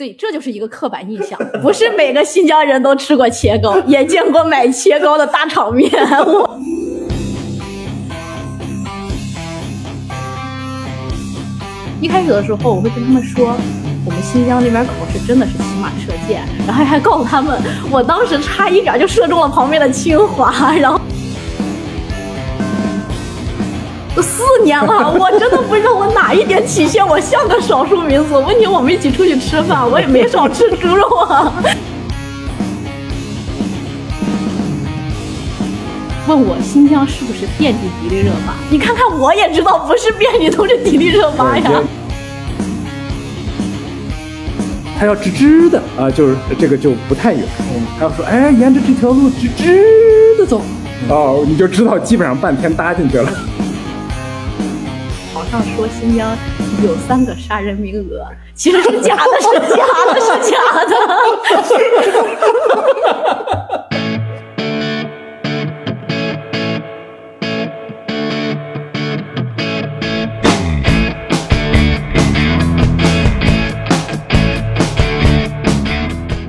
对，这就是一个刻板印象，不是每个新疆人都吃过切糕，也见过买切糕的大场面。我一开始的时候，我会跟他们说，我们新疆那边考试真的是骑马射箭，然后还告诉他们，我当时差一点就射中了旁边的清华，然后。都四年了，我真的不知道我哪一点体现我像个少数民族。问题我们一起出去吃饭，我也没少吃猪肉啊。问我新疆是不是遍地迪丽热巴？你看看我也知道不是遍地都是迪丽热巴呀。他要直直的啊，就是这个就不太远。他要说，哎，沿着这条路直直的走，哦，你就知道基本上半天搭进去了。网上说新疆有三个杀人名额，其实是假的，是假的，是假的。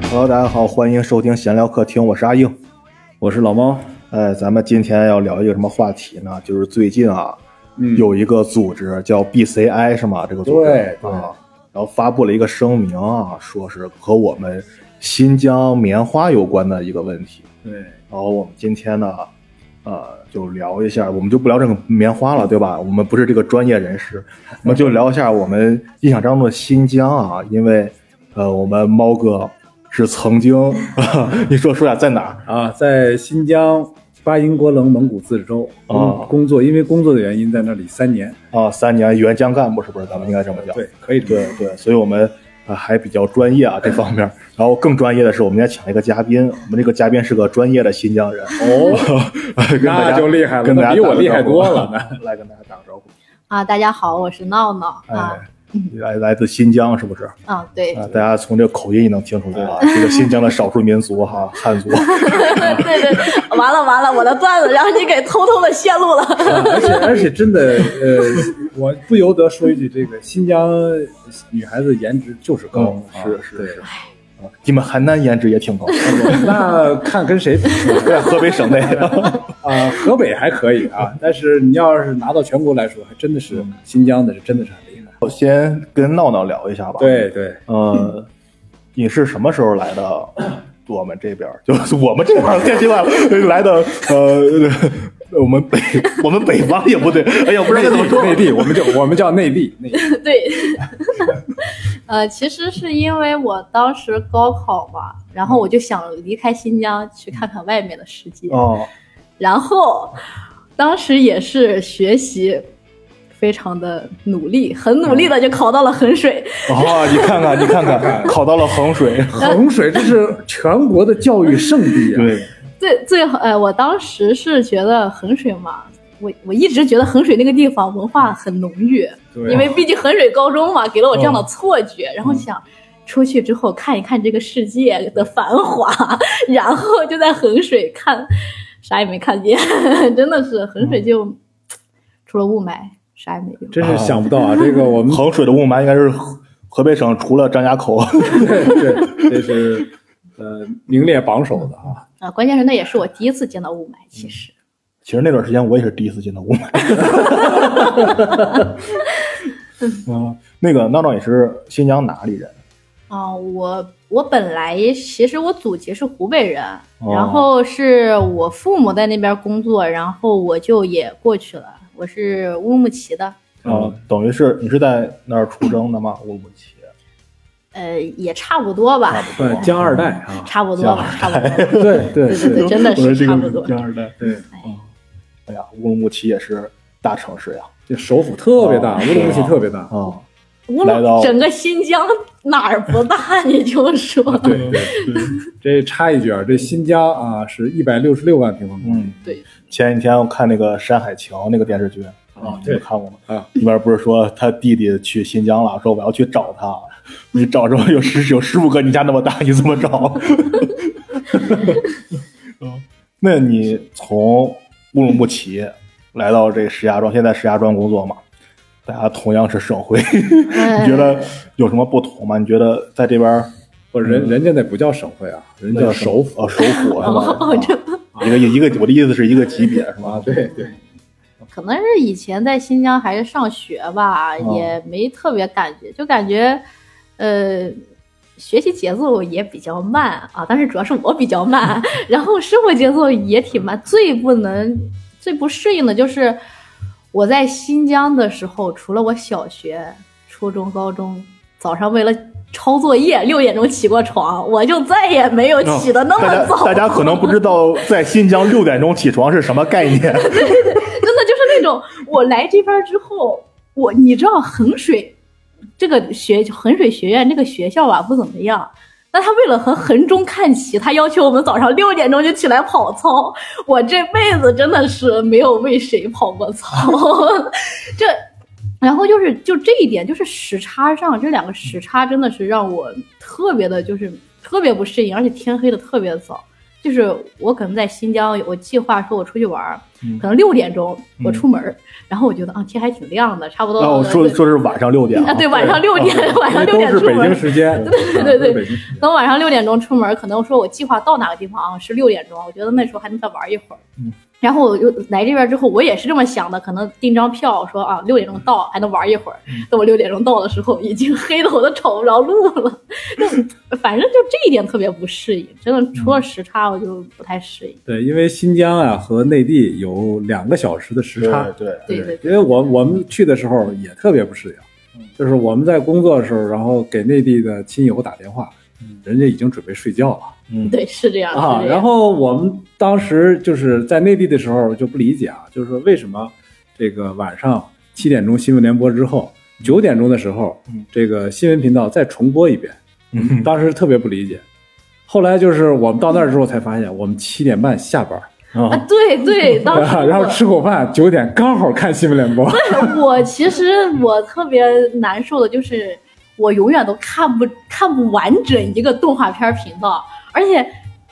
Hello，大家好，欢迎收听闲聊客厅，我是阿英，我是老猫。哎，咱们今天要聊一个什么话题呢？就是最近啊。有一个组织叫 BCI 是吗？这个组织对啊，然后发布了一个声明啊，说是和我们新疆棉花有关的一个问题。对，然后我们今天呢，呃，就聊一下，我们就不聊这个棉花了，对吧？我们不是这个专业人士，我们就聊一下我们印象当中的新疆啊，因为呃，我们猫哥是曾经，你说说呀在哪儿啊？在新疆。巴音郭楞蒙古自治州啊，工作因为工作的原因在那里三年啊，三年援疆干部是不是？咱们应该这么讲。对，可以对对，所以我们啊还比较专业啊这方面。然后更专业的是，我们今天请一个嘉宾，我们这个嘉宾是个专业的新疆人哦，那就厉害了，跟大家比我厉害多了。来跟大家打个招呼啊，大家好，我是闹闹啊。来来自新疆是不是？啊，对。啊，大家从这个口音也能听出来啊，这个新疆的少数民族哈，汉族。对对，完了完了，我的段子让你给偷偷的泄露了。而且而且真的，呃，我不由得说一句，这个新疆女孩子颜值就是高，是是是。你们邯郸颜值也挺高，那看跟谁比？在河北省内啊，河北还可以啊，但是你要是拿到全国来说，还真的是新疆的是真的是。我先跟闹闹聊一下吧。对对，呃，你是什么时候来的？我们这边就是我们这边天气外来的，呃，我们北我们北方也不对，哎呀，不知道怎么说。内地，我们叫我们叫内地。内地 对，呃，其实是因为我当时高考嘛，然后我就想离开新疆去看看外面的世界。哦，然后当时也是学习。非常的努力，很努力的就考到了衡水。哦，你看看，你看看，考到了衡水。衡水这是全国的教育圣地啊！对，最最好，哎，我当时是觉得衡水嘛，我我一直觉得衡水那个地方文化很浓郁，因为毕竟衡水高中嘛，给了我这样的错觉。然后想出去之后看一看这个世界的繁华，然后就在衡水看，啥也没看见，真的是衡水就除了雾霾。啥也没有，真是想不到啊！这个我们衡水的雾霾应该是河北省除了张家口，对，这是呃名列榜首的啊。啊，关键是那也是我第一次见到雾霾，其实。其实那段时间我也是第一次见到雾霾。嗯，那个闹闹也是新疆哪里人？哦，我我本来其实我祖籍是湖北人，然后是我父母在那边工作，然后我就也过去了。我是乌鲁木齐的，啊，等于是你是在那儿出生的吗？乌鲁木齐，呃，也差不多吧，对江二代啊，差不多吧，差不多，对对对。对，真的是差不多，江二代，对，哎。呀，乌鲁木齐也是大城市呀，这首府特别大，乌鲁木齐特别大。啊，乌鲁整个新疆哪儿不大？你就说，对对对，这插一句啊，这新疆啊是一百六十六万平方公里，对。前几天我看那个《山海情》那个电视剧啊，你们看过吗？啊，里边不是说他弟弟去新疆了，说我要去找他，你找着有十有十五个你家那么大，你怎么找？嗯，那你从乌鲁木齐来到这石家庄，现在石家庄工作嘛？大家同样是省会，哎你觉得有什么不同吗？你觉得在这边不是人人家那不叫省会啊，人家叫首府哦，首府 是吧？哦，这一个一个，我的意思是一个级别是吧？啊，对对，可能是以前在新疆还是上学吧，哦也没特别感觉，就感觉，呃，学习节奏也比较慢啊，但是主要是我比较慢，然后生活节奏也挺慢。最不能、最不适应的就是我在新疆的时候，除了我小学、初中、高中早上为了抄作业六点钟起过床，我就再也没有起的那么早。大家可能不知道，在新疆六点钟起床是什么概念。对对真的就是那种我来这边之后，我你知道衡水这个学衡水学院这个学校吧不怎么样，那他为了和衡中看齐，他要求我们早上六点钟就起来跑操。我这辈子真的是没有为谁跑过操，这。然后就是就这一点，就是时差上这两个时差真的是让我特别的，就是特别不适应，而且天黑的特别早。就是我可能在新疆，我计划说我出去玩可能六点钟我出门儿，然后我觉得啊天还挺亮的，差不多。哦，说说是晚上六点啊，对，晚上六点，晚上六点出门北。京时间，对对对都是北京时间等晚上六点钟出门，可能说我计划到哪个地方啊是六点钟，我觉得那时候还能再玩一会儿。嗯。然后我就来这边之后，我也是这么想的，可能订张票说啊六点钟到还能玩一会儿。嗯等我六点钟到的时候，已经黑的我都找不着路了。就反正就这一点特别不适应，真的除了时差我就不太适应。对，因为新疆啊和内地有两个小时的时差，对对对因为我我们去的时候也特别不适应，就是我们在工作的时候，然后给内地的亲友打电话，人家已经准备睡觉了嗯，对，是这样。啊。是这样然后我们当时就是在内地的时候就不理解啊，就是说为什么这个晚上七点钟新闻联播之后，九点钟的时候嗯，这个新闻频道再重播一遍，嗯当时特别不理解。后来就是我们到那儿之后才发现，我们七点半下班，啊啊，，对对，当时然后吃口饭，九点刚好看新闻联播。我其实我特别难受的就是，我永远都看不看不完整一个动画片频道，而且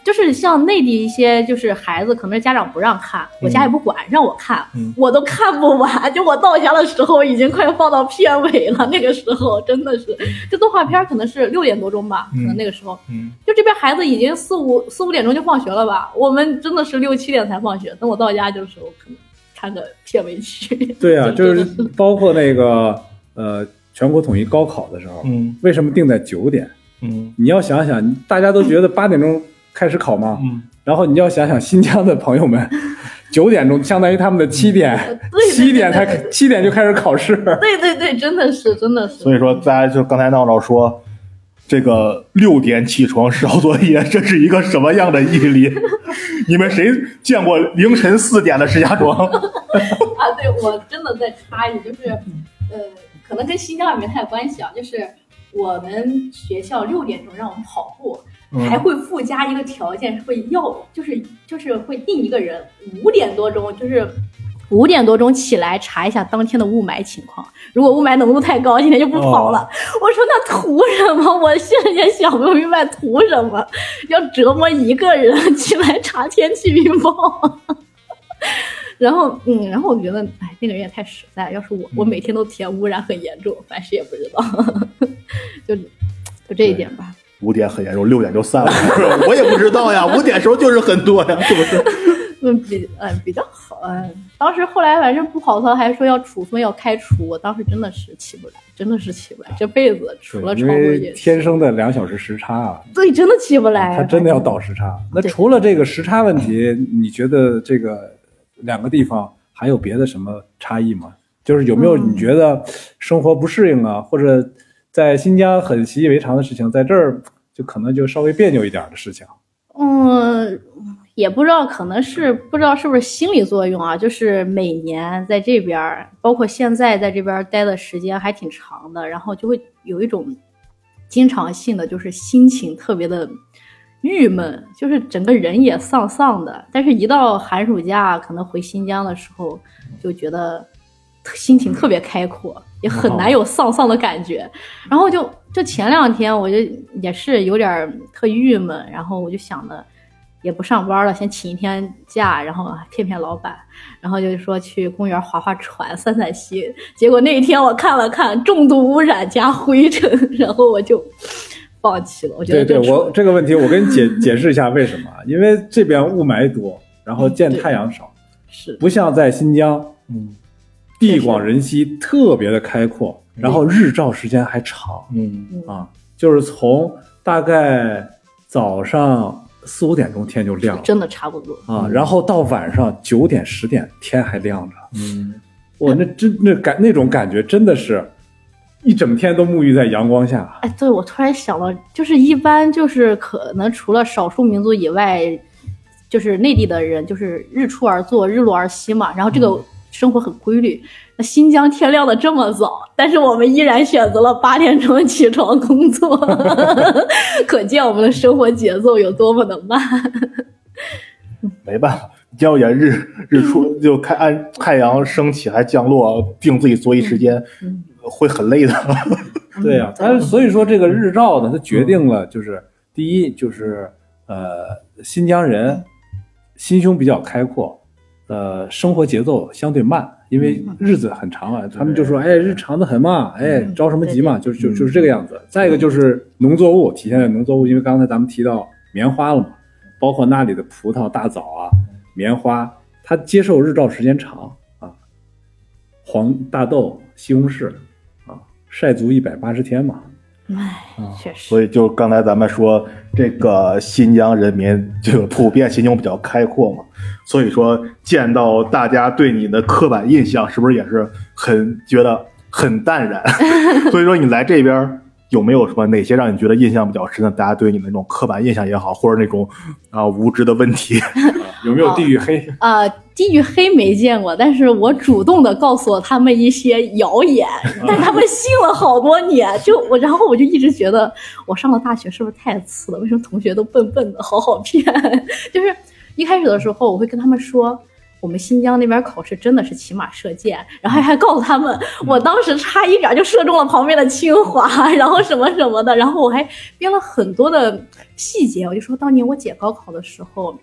就是像内地一些就是孩子，可能是家长不让看，我家也不管，让我看，嗯。我都看不完。就我到家的时候，已经快放到片尾了，那个时候真的是，这动画片可能是六点多钟吧，可能那个时候，嗯。就这边孩子已经四五四五点钟就放学了吧，我们真的是六七点才放学，等我到家就是我，可能看个片尾曲。对啊，就是包括那个呃全国统一高考的时候，嗯为什么定在九点？嗯你要想想，大家都觉得八点钟开始考吗？嗯，然后你要想想新疆的朋友们，九点钟相当于他们的七点，七点才对七点就开始考试。对对对，真的是，真的是。所以说大家就刚才闹闹说。这个六点起床烧作业，这是一个什么样的毅力？你们谁见过凌晨四点的石家庄？啊，对我真的在插一句，就是，呃，可能跟新疆也没太关系啊，就是我们学校六点钟让我们跑步，嗯还会附加一个条件，会要，就是就是会定一个人五点多钟，就是。五点多钟起来查一下当天的雾霾情况，如果雾霾浓度太高，今天就不跑了。我说那图什么？我现在也想不明白图什么，要折磨一个人 起来查天气预报。然后，嗯，然后我觉得，哎，那个人也太实在。要是我，我每天都填污染很严重，凡事也不知道，就就这一点吧。五点很严重，六点就散了。我也不知道呀，五点时候就是很多呀，是不是？嗯，比嗯比较好。嗯，当时后来反正不跑操，还说要处分要开除，我当时真的是起不来，真的是起不来，这辈子除了因抄作业，为天生的两小时时差啊，对，真的起不来。他真的要倒时差。那除了这个时差问题，你觉得这个两个地方还有别的什么差异吗？就是有没有嗯你觉得生活不适应啊，或者在新疆很习以为常的事情，在这儿就可能就稍微别扭一点的事情？嗯，也不知道，可能是不知道是不是心理作用啊。就是每年在这边，包括现在在这边待的时间还挺长的，然后就会有一种经常性的，就是心情特别的郁闷，就是整个人也丧丧的。但是，一到寒暑假，可能回新疆的时候，就觉得心情特别开阔，也很难有丧丧的感觉。然后就就前两天我就也是有点儿特郁闷，然后我就想的，也不上班了，先请一天假，然后骗骗老板，然后就是说去公园划划船、散散心。结果那一天我看了看，重度污染加灰尘，然后我就放弃了。我觉得对对，我这个问题我跟你解 解释一下为什么？因为这边雾霾多，然后见太阳少，是。不像在新疆，嗯地广人稀，特别的开阔，然后日照时间还长嗯。啊，就是从大概早上四五点钟天就亮了。真的差不多。啊，然后到晚上九点十点天还亮着，嗯，我那真那感那种感觉真的是，一整天都沐浴在阳光下。哎，对，我突然想到，就是一般就是可能除了少数民族以外，就是内地的人，就是日出而作，日落而息嘛，然后这个生活很规律。那新疆天亮的这么早，但是我们依然选择了八点钟起床工作，可见我们的生活节奏有多么的慢。没办法，要演日日出就看按太阳升起还降落，定自己作息时间，会很累的。对呀、但是所以说这个日照呢，它决定了就是第一就是呃新疆人心胸比较开阔，呃生活节奏相对慢，因为日子很长啊，他们就说哎日长的很嘛，哎着什么急嘛，就就就是这个样子。再一个就是农作物体现在农作物，因为刚才咱们提到棉花了嘛，包括那里的葡萄、大枣啊、棉花，它接受日照时间长啊，黄大豆、西红柿啊，晒足一百八十天嘛。唉，确实，所以就刚才咱们说，这个新疆人民这个普遍心胸比较开阔嘛，所以说见到大家对你的刻板印象，是不是也是很觉得很淡然？所以说你来这边有没有什么哪些让你觉得印象比较深的？大家对你的那种刻板印象也好，或者那种啊无知的问题？有没有地域黑？呃，地域黑没见过，但是我主动的告诉了他们一些谣言，但他们信了好多年。就我，然后我就一直觉得我上了大学是不是太次了？为什么同学都笨笨的，好好骗？就是一开始的时候，我会跟他们说。我们新疆那边考试真的是骑马射箭，然后还告诉他们，我当时差一点就射中了旁边的清华，然后什么什么的，然后我还编了很多的细节，我就说当年我姐高考的时候，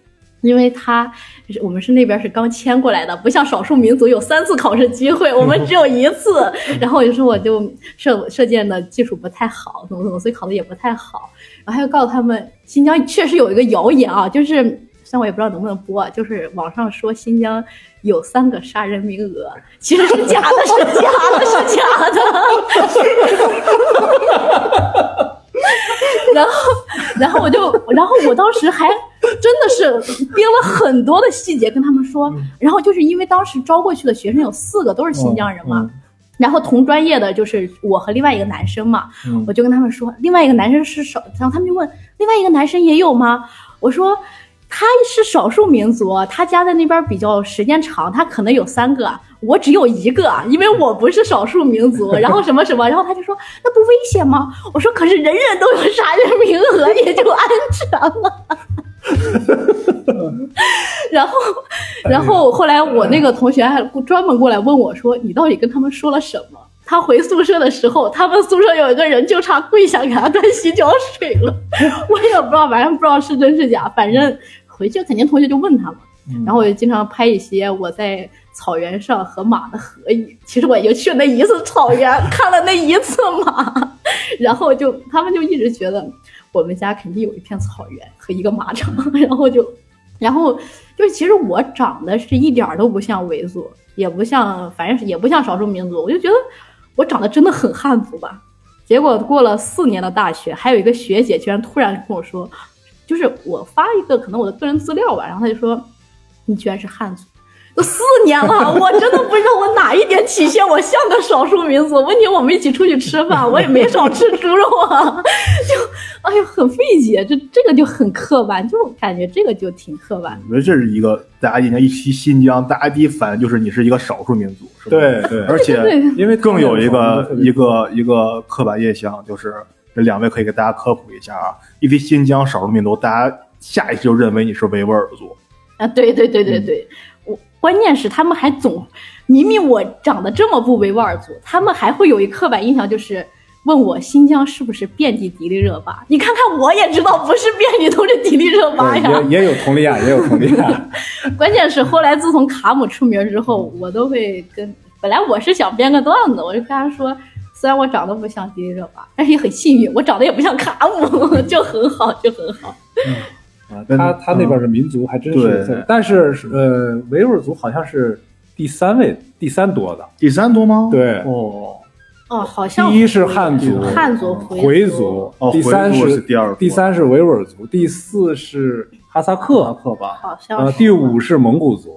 因为他就是我们是那边是刚迁过来的，不像少数民族有三次考试机会，我们只有一次。然后我就说我就射射箭的技术不太好，怎么怎么，所以考的也不太好。然后还要告诉他们，新疆确实有一个谣言啊，就是虽然我也不知道能不能播，就是网上说新疆有三个杀人名额，其实是假的，是假的，是假的。然后，然后我就，然后我当时还真的是编了很多的细节跟他们说，然后就是因为当时招过去的学生有四个都是新疆人嘛，然后同专业的就是我和另外一个男生嘛，我就跟他们说，另外一个男生是少，然后他们就问另外一个男生也有吗？我说。他是少数民族，他家在那边比较时间长，他可能有三个，我只有一个，因为我不是少数民族。然后什么什么，然后他就说那不危险吗？我说可是人人都有杀人名额，也就安全了。然后，然后后来我那个同学还专门过来问我说：“你到底跟他们说了什么？”他回宿舍的时候，他们宿舍有一个人就差跪下给他端洗脚水了。我也不知道，反正不知道是真是假。反正回去肯定同学就问他嘛。然后我就经常拍一些我在草原上和马的合影。其实我也就去了那一次草原，看了那一次马，然后就他们就一直觉得我们家肯定有一片草原和一个马场，然后就，然后就其实我长得是一点都不像维族，也不像，反正是也不像少数民族，我就觉得。我长得真的很汉族吧？结果过了四年的大学，还有一个学姐居然突然跟我说，就是我发一个可能我的个人资料吧，然后她就说你居然是汉族，都四年了，我真的不知道我哪一点体现我像个少数民族。问题我们一起出去吃饭，我也没少吃猪肉啊，就哎呦很费解，这这个就很刻板，就感觉这个就挺刻板。我觉得这是一个大家印象一提新疆，大家第一反应就是你是一个少数民族，是吧？对对，而且因为更有一个一个一个刻板印象，就是这两位可以给大家科普一下啊。一提新疆少数民族，大家下意识就认为你是维吾尔族。啊，对对对对对，我关键是他们还总明明我长得这么不维吾尔族，他们还会有一刻板印象，就是问我新疆是不是遍地迪丽热巴？你看看我也知道不是遍地都是迪丽热巴呀。也也有佟丽娅，也有佟丽娅。关键是后来自从卡姆出名之后，我都会跟本来我是想编个段子，我就跟他说，虽然我长得不像迪丽热巴，但是也很幸运，我长得也不像卡姆，就很好，就很好。啊，他他那边的民族还真是，但是呃，维吾尔族好像是第三位，第三多的，第三多吗？对，哦哦，好像第一是汉族，汉族回族，第三是第二，第三是维吾尔族，第四是哈萨克，哈萨克吧，好像呃，第五是蒙古族。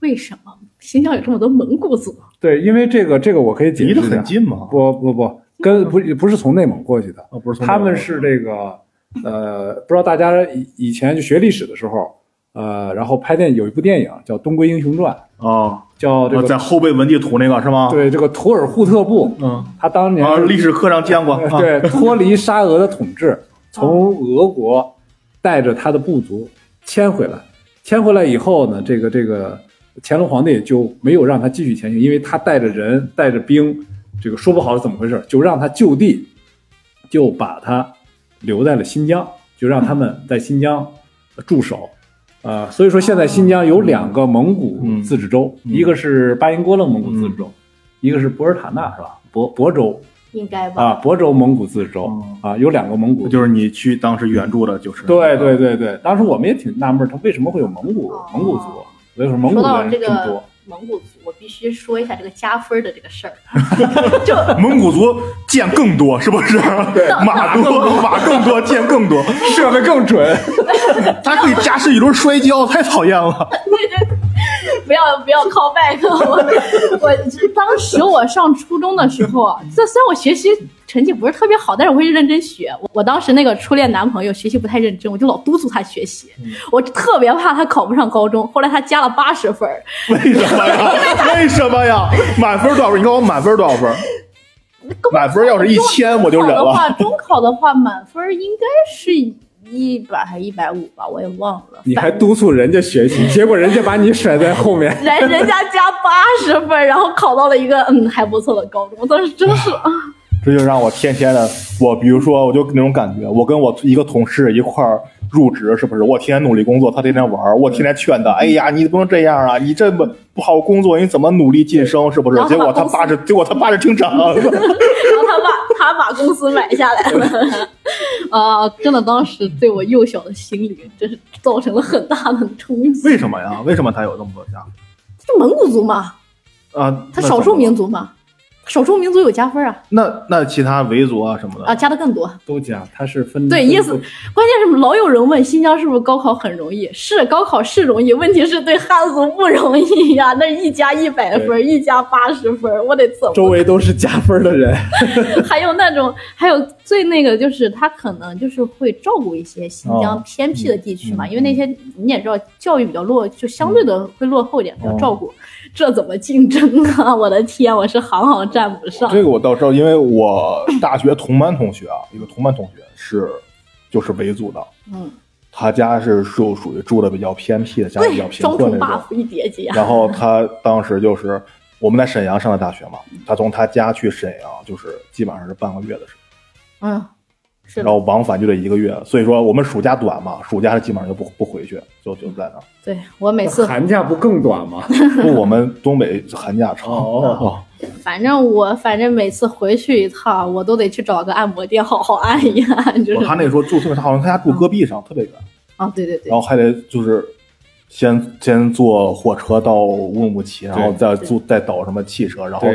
为什么新疆有这么多蒙古族？对，因为这个这个我可以解释，离得很近吗？不不不，跟不不是从内蒙过去的，不是，他们是这个。呃，不知道大家以以前就学历史的时候，呃，然后拍电有一部电影叫《东归英雄传》啊，叫这个在后背文地图那个是吗？对，这个图尔扈特部，嗯，他当年历史课上见过，对，脱离沙俄的统治，从俄国带着他的部族迁回来，迁回来以后呢，这个这个乾隆皇帝就没有让他继续前行，因为他带着人带着兵，这个说不好是怎么回事，就让他就地就把他。留在了新疆，就让他们在新疆驻守，呃，所以说现在新疆有两个蒙古自治州，一个是巴音郭楞蒙古自治州，一个是博尔塔纳是吧？博博州应该吧？啊，博州蒙古自治州啊，有两个蒙古，就是你去当时援助的，就是对对对对，当时我们也挺纳闷，他为什么会有蒙古蒙古族？为什么蒙古人这么多？蒙古族，我必须说一下这个加分的这个事儿。就蒙古族箭更多，是不是？马多，马更多，箭更多，射的更准。他可以加试一轮摔跤，太讨厌了。不要不要 call back！我我当时我上初中的时候啊，这虽然我学习。成绩不是特别好，但是我会认真学。我当时那个初恋男朋友学习不太认真，我就老督促他学习。我特别怕他考不上高中。后来他加了八十分。为什么呀？为什么呀？满分多少分？你看我满分多少分？满分要是一千我就忍了。中考的话，满分应该是一百还一百五吧，我也忘了。你还督促人家学习，结果人家把你甩在后面。人人家加八十分，然后考到了一个嗯还不错的高中。我当时真是啊。这就让我天天的，我比如说，我就那种感觉，我跟我一个同事一块儿入职，是不是？我天天努力工作，他天天玩我天天劝他，哎呀，你不能这样啊，你这么不好工作，你怎么努力晋升，是不是？结果他爸是，结果他爸是厅长，然后他把他把公司买下来了，啊，真的，当时对我幼小的心灵，真是造成了很大的冲击。为什么呀？为什么他有那么多家？就蒙古族嘛，啊，他少数民族嘛。少数民族有加分啊？那那其他维族啊什么的啊，加的更多，都加。他是分对意思，关键是老有人问新疆是不是高考很容易？是高考是容易，问题是对汉族不容易呀。那一加一百分，一加八十分，我得怎么？周围都是加分的人。还有那种，还有最那个就是他可能就是会照顾一些新疆偏僻的地区嘛，因为那些你也知道教育比较落，就相对的会落后一点，比较照顾。这怎么竞争啊？我的天，我是行行站不上。这个我倒知道，因为我大学同班同学啊，一个同班同学是就是维族的，嗯，他家是属属于住的比较偏僻的，家里比较贫困那种。一叠叠。然后他当时就是我们在沈阳上的大学嘛，他从他家去沈阳就是基本上是半个月的时间。嗯。然后往返就得一个月，所以说我们暑假短嘛，暑假基本上就不不回去，就就在那。对我每次寒假不更短吗？不，我们东北寒假长。哦，反正我反正每次回去一趟，我都得去找个按摩店好好按一按。就是他那时候住，他好像他家住戈壁上，特别远。啊，对对对。然后还得就是。先先坐火车到乌鲁木齐，然后再坐再倒什么汽车，然后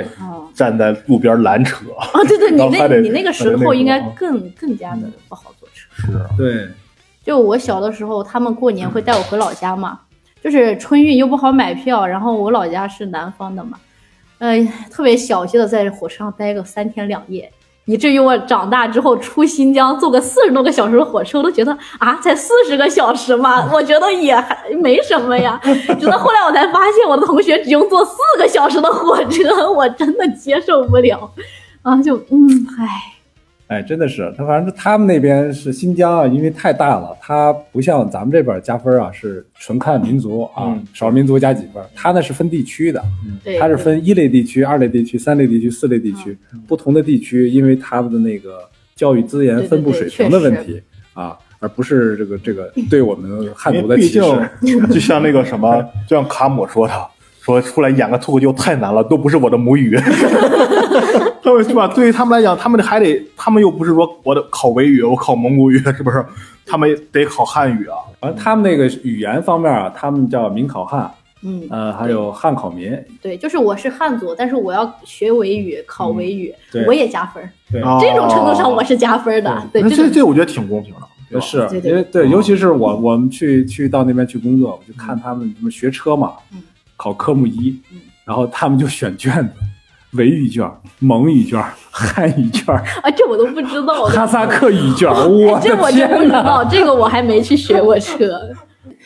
站在路边拦车。啊，对对，你那你那个时候应该更更加的不好坐车。是，对。就我小的时候，他们过年会带我回老家嘛，就是春运又不好买票，然后我老家是南方的嘛，呃，特别小气的在火车上待个三天两夜。以至于我长大之后出新疆坐个四十多个小时的火车，我都觉得啊，才四十个小时嘛，我觉得也还没什么呀。直到后来我才发现，我的同学只用坐四个小时的火车，我真的接受不了啊！就嗯，唉，哎，真的是，他反正他们那边是新疆啊，因为太大了，它不像咱们这边加分啊，是纯看民族啊，嗯少数民族加几分，它那是分地区的，对，它是分一类地区、二类地区、三类地区、四类地区，不同的地区，因为他们的那个教育资源分布水平的问题啊，而不是这个这个对我们汉族的歧视。就像那个什么，就像卡姆说的，说出来演个脱口秀太难了，都不是我的母语。他们是吧？对于他们来讲，他们还得，他们又不是说我的考维语，我考蒙古语，是不是？他们得考汉语啊。反正他们那个语言方面啊，他们叫民考汉，嗯，呃，还有汉考民，对，就是我是汉族，但是我要学维语、考维语，对我也加分。对，哦这种程度上我是加分的。对，那这这这我觉得挺公平的，是对对因为对，尤其是我我们去去到那边去工作，我就看他们什么学车嘛嗯，考科目一嗯，然后他们就选卷子，维语卷、蒙语卷、汉语卷、啊，这我都不知道。哈萨克语卷，我哎这我的真不！知道，这个我还没去学过 车。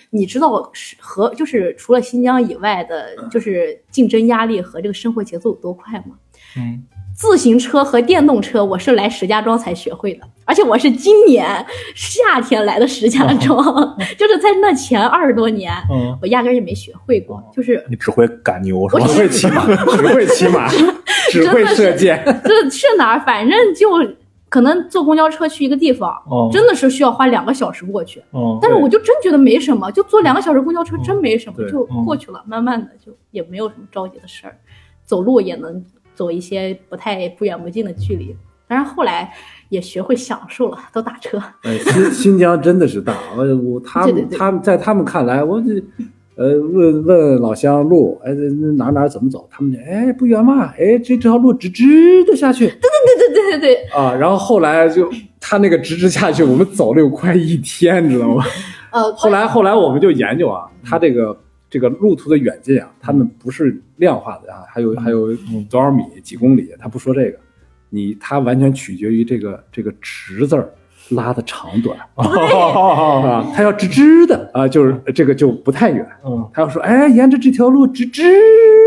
你知道是和就是除了新疆以外的，就是竞争压力和这个生活节奏有多快吗？嗯，自行车和电动车，我是来石家庄才学会的，而且我是今年夏天来的石家庄，就是在那前二十多年，嗯，我压根儿也没学会过，就是你只会赶牛是吧？我？只会骑马，只会骑马，只会射箭。这去哪儿，反正就可能坐公交车去一个地方，哦。真的是需要花两个小时过去。嗯但是我就真觉得没什么，就坐两个小时公交车真没什么，对。就过去了，慢慢的就也没有什么着急的事儿，走路也能走一些不太不远不近的距离。当然后来也学会享受了，都打车。哎，新 新疆真的是大，我我他他们在他们看来，我这呃问问老乡路，哎这哪哪怎么走？他们就哎不远嘛，哎这这条路直直的下去对对对对对对对，啊，然后后来就他那个直直下去，我们走了有快一天，你知道吗？呃，后来后来我们就研究啊，他这个这个路途的远近啊，他们不是量化的啊，还有还有多少米几公里，他不说这个，你他完全取决于这个这个直字儿拉的长短 啊，他要直直的啊，就是这个就不太远。嗯，他要说哎，沿着这条路直直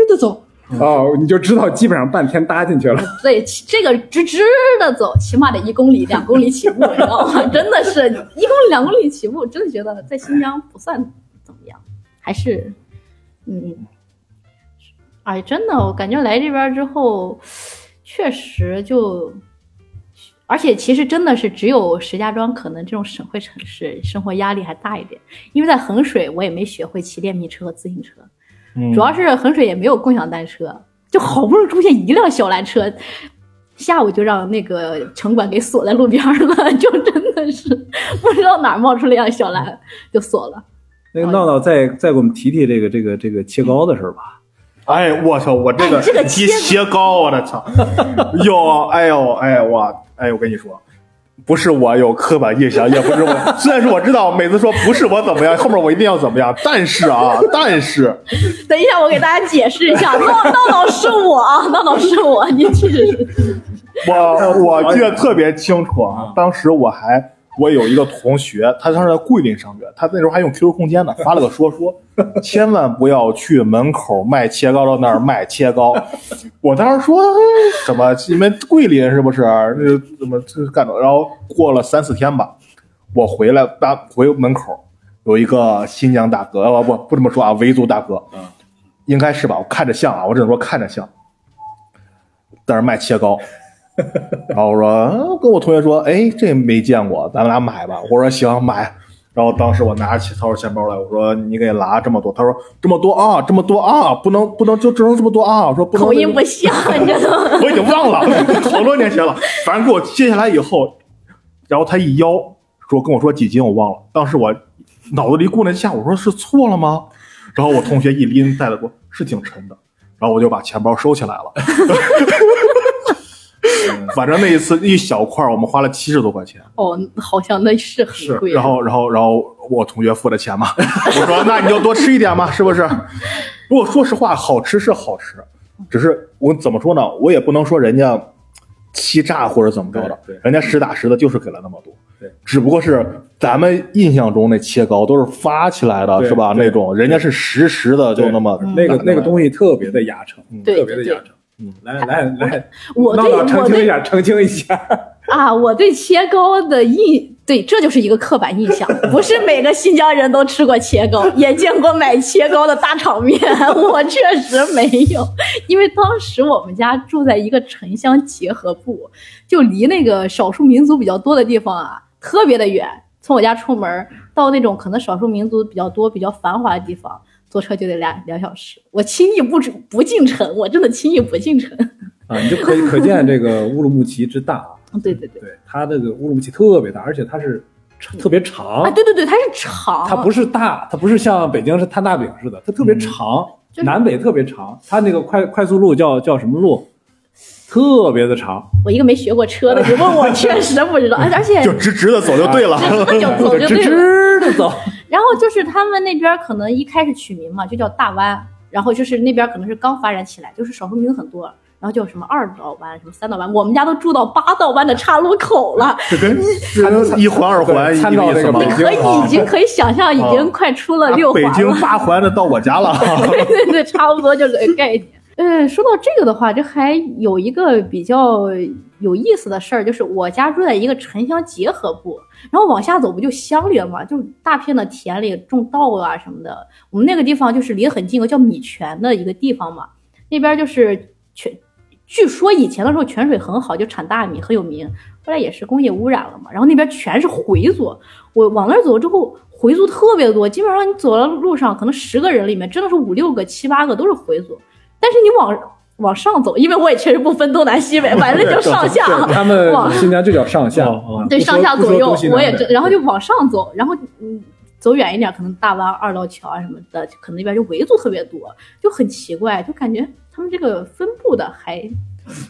的走。哦，你就知道基本上半天搭进去了。对，起这个直直的走，起码得一公里、两公里起步，你知道吗？真的是一公里、两公里起步，真的觉得在新疆不算怎么样，还是，嗯，哎，真的，我感觉来这边之后，确实就，而且其实真的是只有石家庄可能这种省会城市生活压力还大一点，因为在衡水我也没学会骑电瓶车和自行车，嗯主要是衡水也没有共享单车，就好不容易出现一辆小蓝车，下午就让那个城管给锁在路边了，就真的是不知道哪儿冒出了辆小蓝就锁了。那个闹闹再再给我们提提这个这个这个切糕的事儿吧。哎，我操！我这个哎这个提切切糕，我的操！哟，哎呦，哎我，哎，我跟你说，不是我有刻板印象，也不是我。虽然说我知道每次说不是我怎么样，后面我一定要怎么样，但是啊，但是 等一下，我给大家解释一下，闹闹闹是我啊，闹闹是我，你确实是。我我记得特别清楚啊，当时我还我有一个同学，他当时在桂林上学，他那时候还用 QQ 空间呢，发了个说说，千万不要去门口卖切糕的那儿卖切糕。我当时说哎什么你们桂林是不是？那怎么这干的？然后过了三四天吧，我回来大回门口有一个新疆大哥，呃不不这么说啊，维族大哥，嗯，应该是吧？我看着像啊，我只能说看着像，在那儿卖切糕。然后我说，嗯跟我同学说，哎，这没见过，咱俩买吧。我说行，买。然后当时我拿起掏出钱包来，我说你给拿这么多，他说这么多啊，这么多啊，不能不能就只能这么多啊。我说不能，口音不像，你知道吗？我已经忘了，好多年前了。反正给我接下来以后，然后他一腰说跟我说几斤，我忘了。当时我脑子里过了一下，我说是错了吗？然后我同学一拎袋子说，是挺沉的。然后我就把钱包收起来了。反正那一次一小块儿，我们花了七十多块钱。哦，好像那是很贵。然后，然后，然后我同学付的钱嘛，我说那你就多吃一点嘛，是不是？不过说实话，好吃是好吃，只是我怎么说呢？我也不能说人家欺诈或者怎么着的人家实打实的就是给了那么多。对，只不过是咱们印象中那切糕都是发起来的，是吧？那种人家是实时的，就那么那个那个东西特别的压秤，特别的压成。嗯，来来来，我对我对澄清一下，澄清一下。啊，我对切糕的印，对，这就是一个刻板印象，不是每个新疆人都吃过切糕，也见过买切糕的大场面，我确实没有，因为当时我们家住在一个城乡结合部，就离那个少数民族比较多的地方啊，特别的远，从我家出门到那种可能少数民族比较多、比较繁华的地方，坐车就得两两小时，我轻易不不进城，我真的轻易不进城。啊，你就可以可见这个乌鲁木齐之大啊。对对对，对，它这个乌鲁木齐特别大，而且它是特别长啊，对对对，它是长，它不是大，它不是像北京是摊大饼似的，它特别长，南北特别长。它那个快快速路叫叫什么路？特别的长。我一个没学过车的，你问我 确实不知道，而且就直直的走就对了，就走就直直的走。然后就是他们那边可能一开始取名嘛，就叫大湾，然后就是那边可能是刚发展起来，就是少数民族很多。然后叫什么二道湾，什么三道湾，我们家都住到八道湾的岔路口了。这跟一环二环参照这个你可以已经可以想象，已经快出了六环了。北京八环的到我家了。对对对，差不多就这个概念。嗯，说到这个的话，这还有一个比较有意思的事儿，就是我家住在一个城乡结合部，然后往下走不就乡里了嘛，就大片的田里种稻啊什么的。我们那个地方就是离得很近，个叫米泉的一个地方嘛，那边就是泉。据说以前的时候泉水很好，就产大米很有名。后来也是工业污染了嘛，然后那边全是回族。我往那儿走之后，回族特别多，基本上你走的路上，可能十个人里面真的是五六个、七八个都是回族。但是你往往上走，因为我也确实不分东南西北，反正就上下。他们新疆就叫上下，对上下左右，我也然后就往上走，然后嗯走远一点，可能大湾二道桥啊什么的，可能那边就维族特别多，就很奇怪，就感觉。他们这个分布的还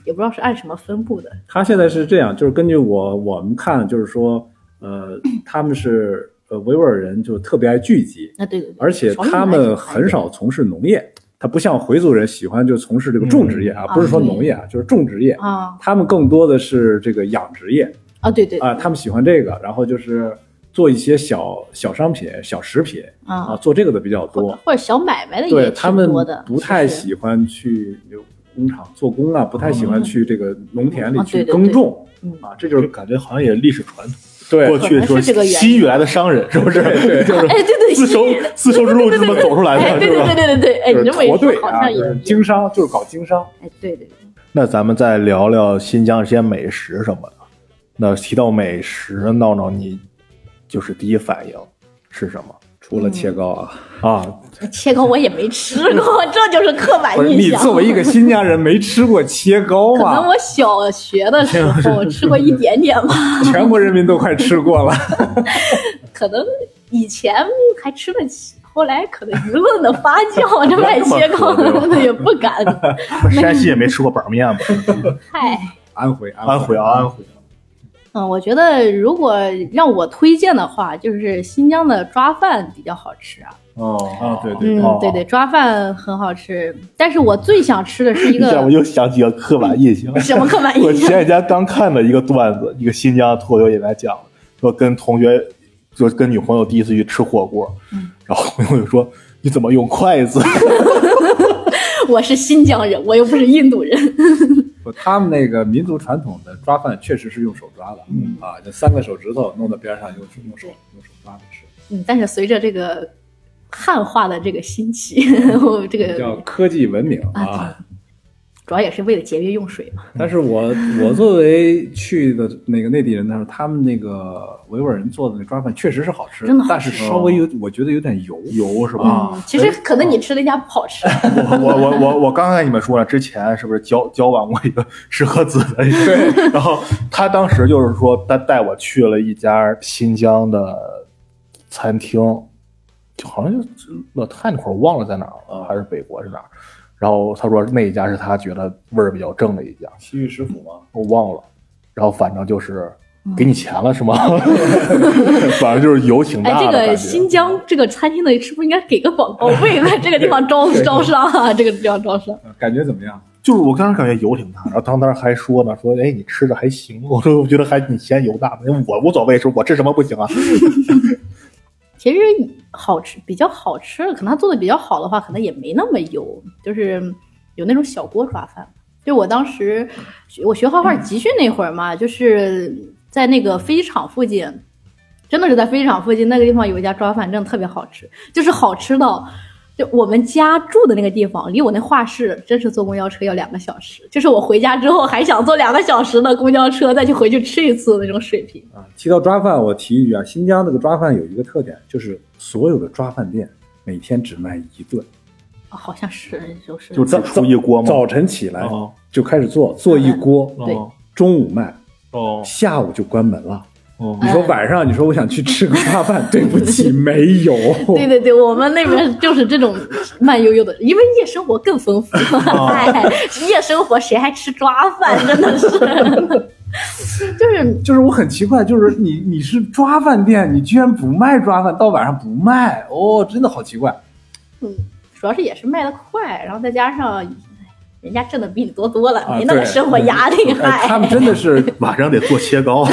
也不知道是按什么分布的。他现在是这样，就是根据我我们看，就是说，呃，他们是呃维吾尔人，就特别爱聚集。那，对对对。而且他们很少从事农业，他不像回族人喜欢就从事这个种植业啊，不是说农业啊，就是种植业啊。他们更多的是这个养殖业啊，对对啊，他们喜欢这个，然后就是。做一些小小商品、小食品啊，做这个的比较多，或者小买卖的也挺多的。不太喜欢去工厂做工啊，不太喜欢去这个农田里去耕种啊，这就是感觉好像也历史传统。对，过去说西域来的商人是不是？对，就是哎，对对，丝绸丝绸之路是这么走出来的，对对对对对对，哎，你这么一说，好像也经商，就是搞经商。哎，对对对。那咱们再聊聊新疆这些美食什么的。那提到美食，闹闹你。就是第一反应是什么？除了切糕啊啊！切糕我也没吃过，这就是刻板印象。你作为一个新疆人，没吃过切糕啊？可能我小学的时候吃过一点点吧。全国人民都快吃过了。可能以前还吃得起，后来可能舆论的发酵，这卖切糕的也不敢。山西也没吃过板面吧？嗨，安徽，安徽啊，安徽。嗯，我觉得如果让我推荐的话，就是新疆的抓饭比较好吃啊。哦啊，对对，嗯，对对，抓饭很好吃。但是我最想吃的是一个，我又想起个刻板印象。什么刻板印象？我前几天刚看的一个段子，一个新疆脱口秀演员讲，说跟同学，就跟女朋友第一次去吃火锅，然后朋友就说：“你怎么用筷子？” 我是新疆人，我又不是印度人。他们那个民族传统的抓饭确实是用手抓的，嗯啊，就三个手指头弄到边上，用用手用手抓着吃。嗯，但是随着这个汉化的这个兴起，这个叫科技文明啊。主要也是为了节约用水嘛。但是我我作为去的那个内地人，他说他们那个维吾尔人做的那抓饭确实是好吃，真的，但是稍微有我觉得有点油油是吧？其实可能你吃那家不好吃。我我我我刚才跟你们说了，之前是不是交交往过一个石河子的？对。然后他当时就是说，他带我去了一家新疆的餐厅，就好像就乐泰那会儿，忘了在哪儿了，还是北国是哪儿？然后他说那一家是他觉得味儿比较正的一家，西域食府吗？我忘了。然后反正就是给你钱了是吗？反正就是油挺大的。哎，这个新疆这个餐厅的是不是应该给个广告位，在 这个地方招招商啊？这个地方招商，感觉怎么样？就是我刚时感觉油挺大，然后他当时还说呢，说哎你吃着还行。我说我觉得还你嫌油大，我无所谓，说我吃什么不行啊？其实好吃，比较好吃，可能他做的比较好的话，可能也没那么油，就是有那种小锅抓饭，就我当时我学画画集训那会儿嘛，就是在那个飞机场附近，真的是在飞机场附近那个地方有一家抓饭，真的特别好吃，就是好吃到。就我们家住的那个地方，离我那画室真是坐公交车要两个小时。就是我回家之后还想坐两个小时的公交车再去回去吃一次那种水平啊。提到抓饭，我提一句啊，新疆那个抓饭有一个特点，就是所有的抓饭店每天只卖一顿。好像是，就是就只出一锅吗？早晨起来就开始做，做一锅，对，中午卖，哦，下午就关门了。哦，你说晚上，你说我想去吃个抓饭，对不起，没有。对对对，我们那边就是这种慢悠悠的，因为夜生活更丰富。哎，夜生活谁还吃抓饭？真的是，就是就是我很奇怪，就是你你是抓饭店，你居然不卖抓饭，到晚上不卖，哦，真的好奇怪。嗯，主要是也是卖的快，然后再加上。人家挣的比你多多了，没那么生活压力。他们真的是晚上得做切糕。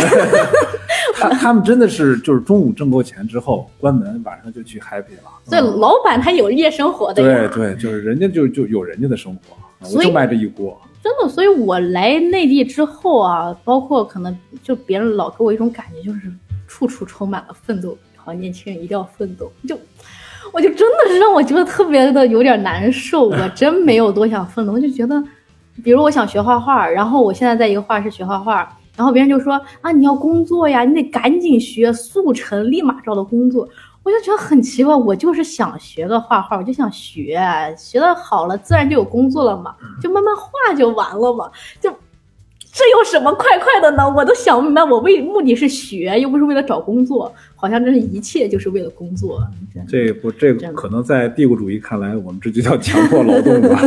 他 他们真的是就是中午挣够钱之后关门，晚上就去 happy 了。所以老板他有夜生活的。对对，就是人家就就有人家的生活，我就卖这一锅。真的，所以我来内地之后啊，包括可能就别人老给我一种感觉，就是处处充满了奋斗，好年轻人一定要奋斗，就。我就真的是让我觉得特别的有点难受，我 真没有多想奋斗，我就觉得，比如我想学画画，然后我现在在一个画室学画画，然后别人就说啊你要工作呀，你得赶紧学，速成立马找到工作，我就觉得很奇怪，我就是想学个画画，我就想学，学的好了自然就有工作了嘛，就慢慢画就完了嘛，就。这有什么快快的呢？我都想不明白，我为目的是学，又不是为了找工作，好像这是一切就是为了工作。这不，这可能在帝国主义看来，我们这就叫强迫劳动吧。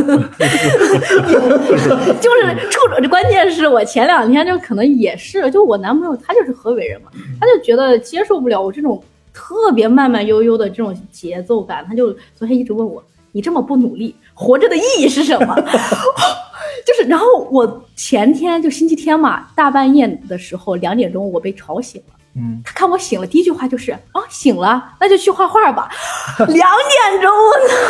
就是处，关键是我前两天就可能也是，就我男朋友他就是河北人嘛，他就觉得接受不了我这种特别慢慢悠悠的这种节奏感，他就昨天一直问我，你这么不努力，活着的意义是什么？就是，然后我前天就星期天嘛，大半夜的时候两点钟我被吵醒了。嗯，他看我醒了，第一句话就是啊，醒了，那就去画画吧。两点钟，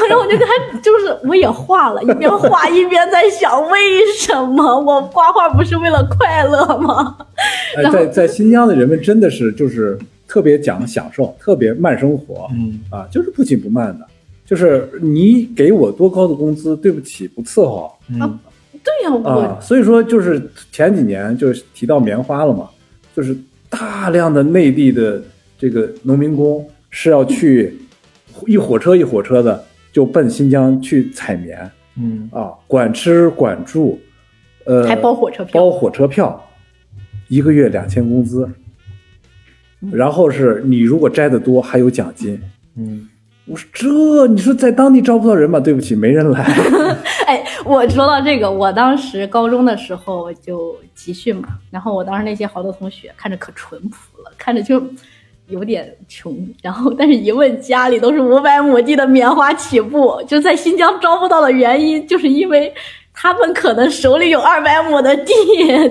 然后我就跟他，就是我也画了，一边画一边在想，为什么我画画不是为了快乐吗？在在新疆的人们真的是就是特别讲享受，特别慢生活。嗯啊，就是不紧不慢的，就是你给我多高的工资，对不起，不伺候。嗯。对呀，我所以说就是前几年就提到棉花了嘛，就是大量的内地的这个农民工是要去一火车一火车的就奔新疆去采棉，嗯啊，管吃管住，呃，还包火车票，包火车票，一个月两千工资，然后是你如果摘的多还有奖金，嗯。我说这，你说在当地招不到人吧？对不起，没人来。我说到这个，我当时高中的时候就集训嘛，然后我当时那些好多同学看着可淳朴了，看着就有点穷，然后但是一问家里都是五百亩地的棉花起步，就在新疆招不到的原因，就是因为。他们可能手里有二百亩的地，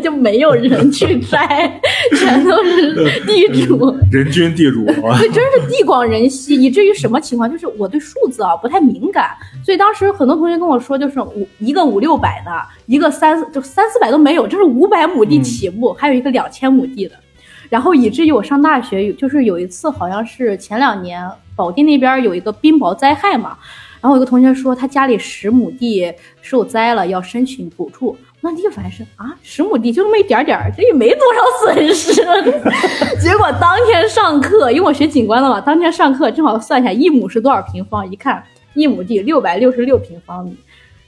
就没有人去摘，全都是地主，人均地主，对，真是地广人稀，以至于什么情况？就是我对数字啊不太敏感，所以当时很多同学跟我说，就是五一个五六百的，一个三就三四百都没有，就是五百亩地起步，还有一个两千亩地的，然后以至于我上大学，就是有一次好像是前两年保定那边有一个冰雹灾害嘛。然后有个同学说他家里十亩地受灾了，要申请补助。那第一反应是啊，十亩地就那么一点点儿，这也没多少损失。结果当天上课，因为我学景观的嘛，当天上课正好算一下一亩是多少平方，一看一亩地六百六十六平方米，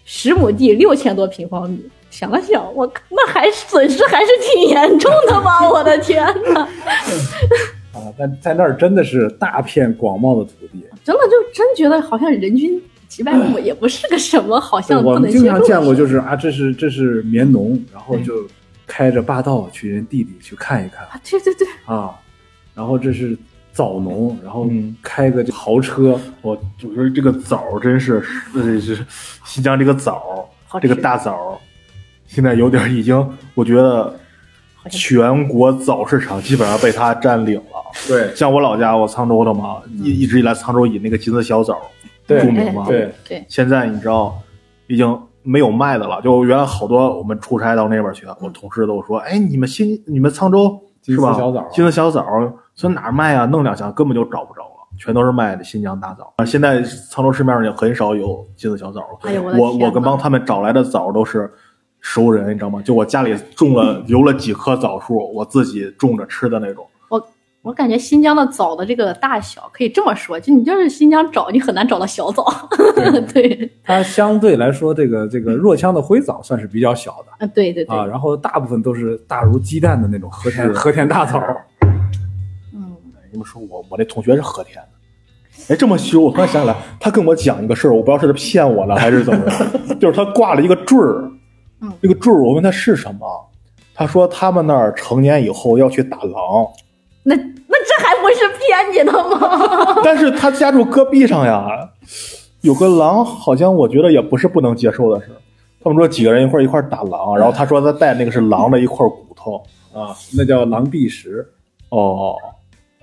十亩地六千多平方米。想了想，我那还损失还是挺严重的吧？我的天哪！啊，但在那儿真的是大片广袤的土地，真的就真觉得好像人均几百亩也不是个什么，好像我们经常见过，就是啊，这是这是棉农，然后就开着霸道去人地里去看一看，啊，对对对，啊，然后这是枣农，然后开个豪车，我我说这个枣真是，呃，是新疆这个枣，这个大枣，现在有点已经，我觉得全国枣市场基本上被它占领了。对，像我老家，我沧州的嘛，一一直以来沧州以那个金丝小枣著名嘛。对对。现在你知道，已经没有卖的了。就原来好多我们出差到那边去，我同事都说：“哎，你们新你们沧州金是吧？丝小枣金丝小枣从哪儿卖啊？弄两箱根本就找不着了，全都是卖的新疆大枣。啊，现在沧州市面上也很少有金丝小枣了。哎我我我跟帮他们找来的枣都是熟人，你知道吗？就我家里种了 留了几棵枣树，我自己种着吃的那种。我我感觉新疆的枣的这个大小可以这么说，就你就是新疆找，你很难找到小枣。对，它相对来说，这个这个若羌的灰枣算是比较小的啊，对对对，啊，然后大部分都是大如鸡蛋的那种和田和田大枣。嗯，你们说我我那同学是和田的，哎，这么说，我突然想起来，他跟我讲一个事儿，我不知道是他骗我了还是怎么着，就是他挂了一个坠儿，嗯这个坠儿我问他是什么，他说他们那儿成年以后要去打狼，那那这还不是骗你的吗？但是他家住戈壁上呀，有个狼，好像我觉得也不是不能接受的事。他们说几个人一块儿一块儿打狼，然后他说他带那个是狼的一块骨头。啊，那叫狼壁石。哦，我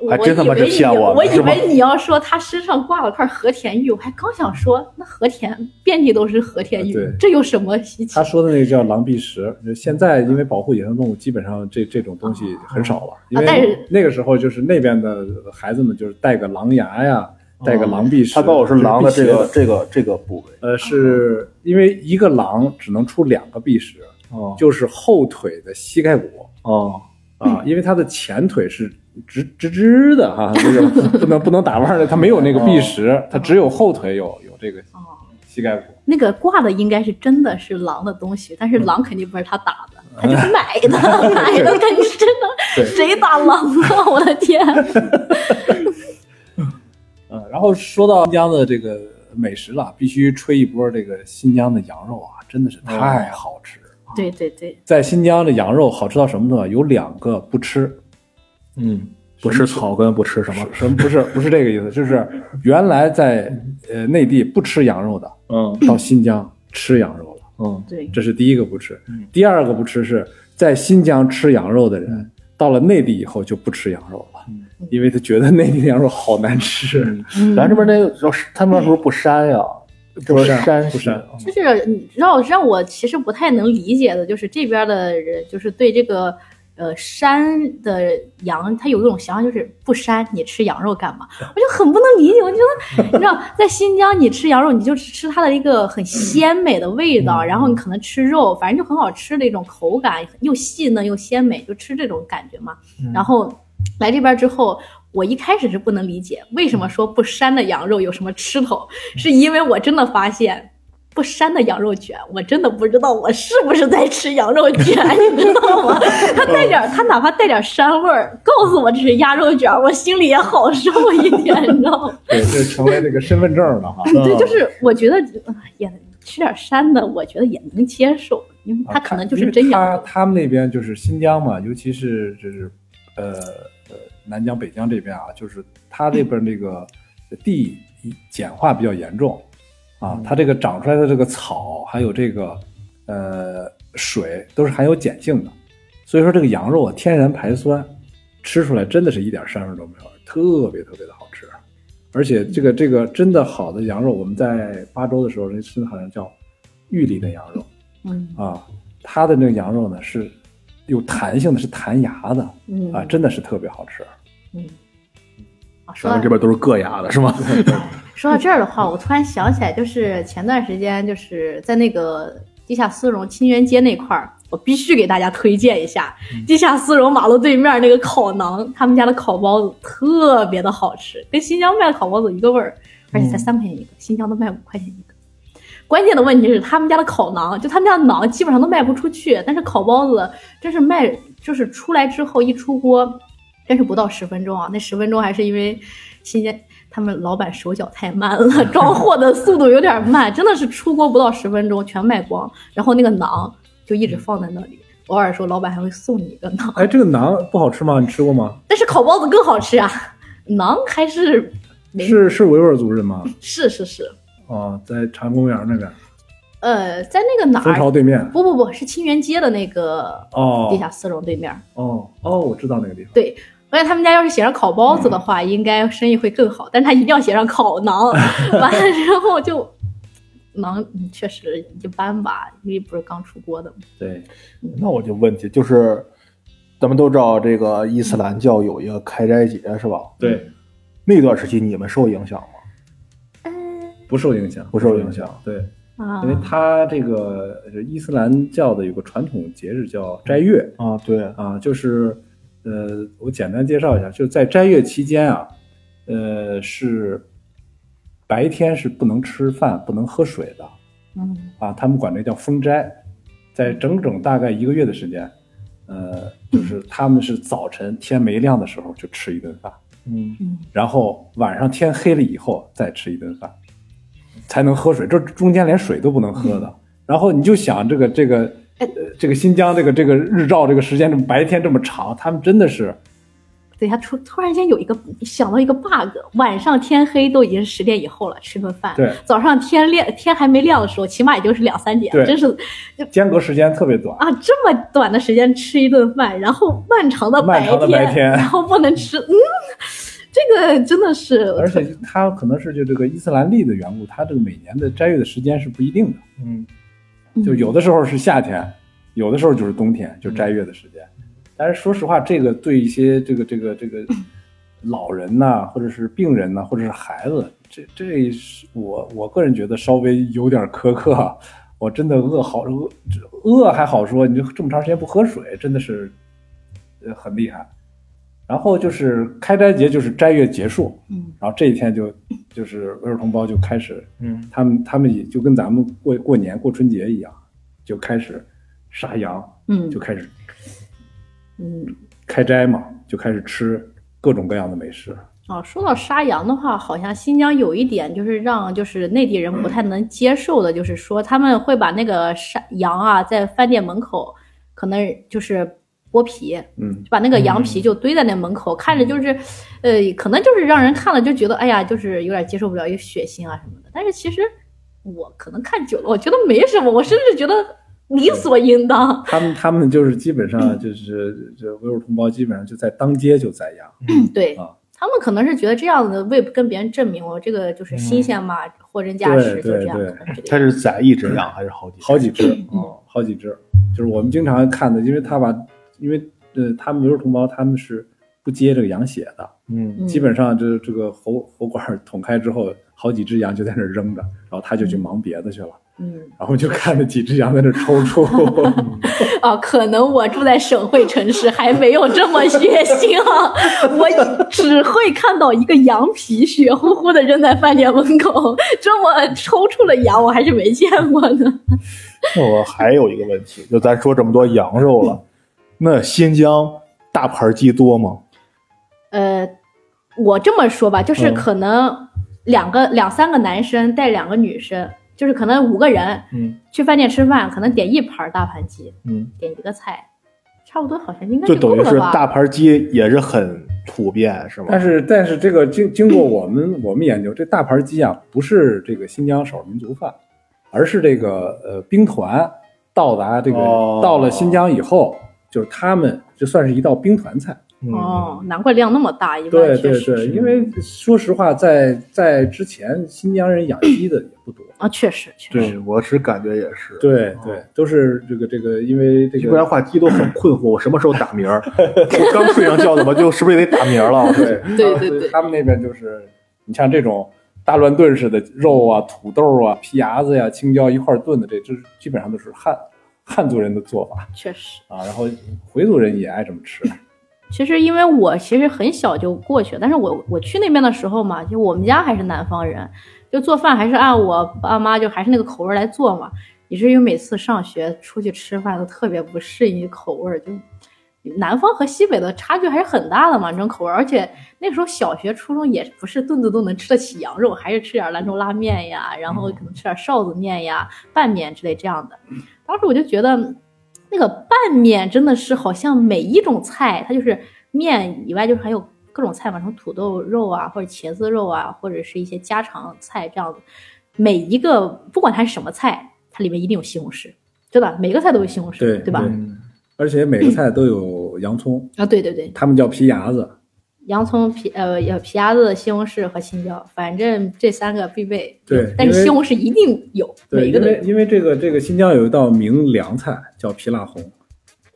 还真他妈是以为你骗我我以为你要说他身上挂了块和田玉，我还刚想说，那和田遍地都是和田玉对，这有什么稀奇他？说的那个叫狼鼻石，现在因为保护野生动物，基本上这这种东西很少了。因为是那个时候就是那边的孩子们就是带个狼牙呀，带个狼鼻石。他告诉我是狼的这这个这个这个部位。呃，是因为一个狼只能出两个鼻石，哦就是后腿的膝盖骨哦，啊，因为它的前腿是直直直的哈，就是不能不能打弯的，它没有那个臂石，它只有后腿有有这个哦，膝盖骨。那个挂的应该是真的是狼的东西，但是狼肯定不是他打的，他就是买的，买的肯定是真的。谁打狼啊？我的天！嗯，然后说到新疆的这个美食了，必须吹一波这个新疆的羊肉啊，真的是太好吃。对对对，在新疆的羊肉好吃到什么呢？有两个不吃，嗯，不吃草根不吃什么？什么不是不是这个意思，就是原来在呃内地不吃羊肉的，嗯到新疆吃羊肉了，嗯对，这是第一个不吃。第二个不吃是在新疆吃羊肉的人，到了内地以后就不吃羊肉了，因为他觉得内地的羊肉好难吃。嗯咱这边那个他们那时候不膻呀，这边膻不膻就是你让让我其实不太能理解的，就是这边的人，就是对这个呃膻的羊，他有一种想法，就是不膻，你吃羊肉干嘛？我就很不能理解。我觉得你知道，在新疆你吃羊肉，你就吃它的一个很鲜美的味道，然后你可能吃肉，反正就很好吃的一种口感，又细嫩又鲜美，就吃这种感觉嘛。然后来这边之后。我一开始是不能理解为什么说不膻的羊肉有什么吃头，是因为我真的发现不膻的羊肉卷，我真的不知道我是不是在吃羊肉卷，你知道吗？它带点，它哪怕带点膻味儿，告诉我这是鸭肉卷，我心里也好受一点，你知道吗？对，这成为这个身份证了哈。对，就是我觉得呃也吃点膻的，我觉得也能接受，因为它可能就是真羊他肉。他们那边就是新疆嘛，尤其是就是呃呃南疆、北疆这边啊，就是他这边这个地简化比较严重啊，它这个长出来的这个草还有这个呃水都是含有碱性的，所以说这个羊肉啊天然排酸，吃出来真的是一点膻味都没有，特别特别的好吃。而且这个这个真的好的羊肉，我们在巴州的时候，人吃的好像叫玉里的羊肉。嗯啊，它的那个羊肉呢是有弹性的，是弹牙的嗯啊，真的是特别好吃。嗯。啊，说到咱们这边都是硌牙的是吗？说到这儿的话，我突然想起来，就是前段时间就是在那个地下丝绒清源街那块儿，我必须给大家推荐一下地下丝绒马路对面那个烤馕，他们家的烤包子特别的好吃，跟新疆卖的烤包子一个味儿，而且才三块钱一个，新疆都卖五块钱一个。关键的问题是他们家的烤馕，就他们家的馕基本上都卖不出去，但是烤包子真是卖，就是出来之后一出锅，真是不到十分钟啊！那十分钟还是因为新鲜，他们老板手脚太慢了，装货的速度有点慢，真的是出锅不到十分钟全卖光，然后那个馕就一直放在那里，偶尔说老板还会送你一个馕，哎，这个馕不好吃吗？你吃过吗？但是烤包子更好吃啊，馕还是是是维吾尔族人吗？是是是，哦，在长安公园那边，呃，在那个哪蜂巢儿？对面。不不不是清源街的那个哦地下丝绒对面。哦哦，我知道那个地方。对，而且他们家要是写上烤包子的话，应该生意会更好。但是他一定要写上烤馕，完了之后就能嗯确实一般吧，因为不是刚出锅的嘛。对，那我就问题就是，咱们都知道这个伊斯兰教有一个开斋节是吧？对，那段时期你们受影响吗？不受影响，不受影响。对，啊，因为它这个呃伊斯兰教的有个传统节日叫斋月啊，对，啊，就是呃，我简单介绍一下，就在斋月期间啊，呃，是白天是不能吃饭、不能喝水的嗯啊，他们管这叫封斋，在整整大概一个月的时间，呃，就是他们是早晨天没亮的时候就吃一顿饭，嗯嗯然后晚上天黑了以后再吃一顿饭，才能喝水。这中间连水都不能喝的。然后你就想这个这个呃这个新疆这个这个日照这个时间这么白天这么长，他们真的是等一下，突突然间有一个想到一个 bug，晚上天黑都已经十点以后了，吃顿饭。对早上天亮天还没亮的时候，起码也就是两三点，对真是间隔时间特别短。啊，这么短的时间吃一顿饭，然后漫长的白漫长的白天然后不能吃，嗯，这个真的是，而且它可能是就这个伊斯兰历的缘故，它这个每年的斋月的时间是不一定的，嗯就有的时候是夏天，有的时候就是冬天，就斋月的时间。但是说实话，这个对一些这个这个这个老人呐、或者是病人呐、或者是孩子，这这是我我个人觉得稍微有点苛刻啊。我真的饿好饿饿还好说，你就这么长时间不喝水，真的是呃很厉害。然后就是开斋节，就是斋月结束，嗯然后这一天就就是维尔同胞就开始嗯他们他们也就跟咱们过过年过春节一样，就开始杀羊，嗯就开始嗯。开斋嘛，就开始吃各种各样的美食。啊，说到杀羊的话，好像新疆有一点就是让就是内地人不太能接受的，就是说他们会把那个杀羊啊，在饭店门口可能就是剥皮，嗯，就把那个羊皮就堆在那门口，看着就是，呃，可能就是让人看了就觉得，哎呀，就是有点接受不了，有血腥啊什么的。但是其实我可能看久了，我觉得没什么，我甚至觉得理所应当。他们他们就是基本上就是这维吾尔同胞基本上就在当街就宰羊。对啊他们可能是觉得这样子为跟别人证明我这个就是新鲜嘛，货真价实，对对就这样。他是宰一只羊还是好几？好几只嗯啊，好几只，就是我们经常看的，因为他把，因为呃，他们维吾尔同胞他们是不接这个羊血的，嗯嗯基本上这这个喉喉管捅开之后，好几只羊就在那儿扔着，然后他就去忙别的去了，嗯。然后就看着几只羊在那抽搐，啊，可能我住在省会城市，还没有这么血腥啊！我只会看到一个羊皮血乎乎的扔在饭店门口，这么抽搐的羊我还是没见过呢。那我还有一个问题，就咱说这么多羊肉了，那新疆大盘鸡多吗？呃，我这么说吧，就是嗯可能两个、两三个男生带两个女生，就是可能五个人嗯去饭店吃饭，可能点一盘大盘鸡，嗯，点一个菜，差不多好像应该就等于是？大盘鸡也是很普遍，是吗？但是但是这个经经过我们我们研究，这大盘鸡啊不是这个新疆少数民族饭，而是这个呃兵团到达这个、哦到了新疆以后，就是他们就算是一道兵团菜。嗯哦，难怪量那么大，一般对对对，因为说实话，在在之前新疆人养鸡的也不多。啊，确实确实。对，我是感觉也是。对对，都是这个这个，因为这不然话，鸡都很困惑，我什么时候打鸣儿？我刚睡上觉，怎么就是不是也得打鸣儿了？对对对对他们那边就是你像这种大乱炖似的肉啊、土豆啊、皮牙子呀、青椒一块儿炖的，这这基本上都是汉汉族人的做法确实，啊。然后回族人也爱这么吃。其实因为我其实很小就过去了，但是我我去那边的时候嘛，就我们家还是南方人，就做饭还是按我爸妈就还是那个口味来做嘛，以至于每次上学出去吃饭都特别不适应口味儿，就南方和西北的差距还是很大的嘛，这种口味，而且那时候小学、初中也不是顿顿都能吃得起羊肉，还是吃点兰州拉面呀，然后可能吃点臊子面呀、拌面之类这样的。当时我就觉得，那个拌面真的是好像每一种菜，它就是面以外，就是还有各种菜嘛，什么土豆肉啊，或者茄子肉啊，或者是一些家常菜这样子。每一个不管它是什么菜，它里面一定有西红柿，真的每个菜都有西红柿，对吧？而且每个菜都有洋葱，啊，对对对，他们叫皮牙子，洋葱、皮呃皮芽子、西红柿和青椒，反正这三个必备。对但是西红柿一定有，对，每一个都有，因为因为这个这个新疆有一道名凉菜叫皮辣红，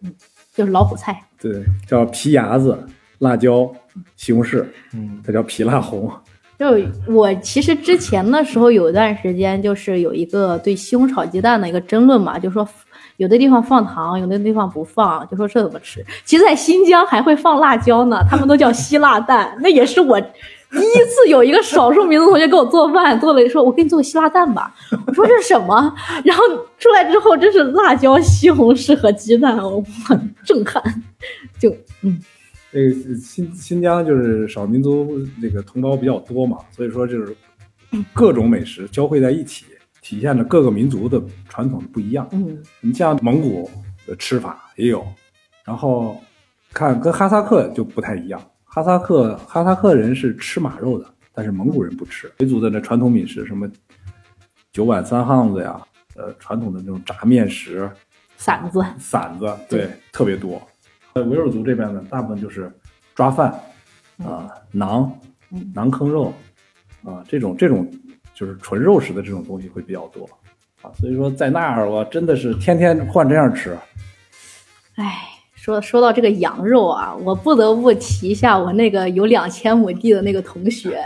嗯就是老虎菜。对，叫皮牙子、辣椒、西红柿，嗯，它叫皮辣红。就我其实之前的时候有一段时间，就是有一个对西红柿炒鸡蛋的一个争论嘛，就说有的地方放糖，有的地方不放，就说这怎么吃？其实，在新疆还会放辣椒呢，他们都叫 希腊蛋，那也是我。第一次有一个少数民族同学给我做饭，做了说：“我给你做个希腊蛋吧。”我说：“这是什么？”然后出来之后，真是辣椒、西红柿和鸡蛋，我很震撼。就嗯，那个新新疆就是少数民族那个同胞比较多嘛，所以说就是各种美食交汇在一起，体现了各个民族的传统不一样。嗯你像蒙古的吃法也有，然后看跟哈萨克就不太一样。哈萨克哈萨克人是吃马肉的，但是蒙古人不吃。回族的那传统饮食，什么九碗三夯子呀，呃，传统的那种炸面食、馓子，馓子，对，特别多。呃，维吾尔族这边呢，大部分就是抓饭啊、馕、嗯馕坑肉啊，这种这种就是纯肉食的这种东西会比较多啊。所以说在那儿我真的是天天换这样吃。唉，说说到这个羊肉啊，我不得不提一下我那个有两千亩地的那个同学，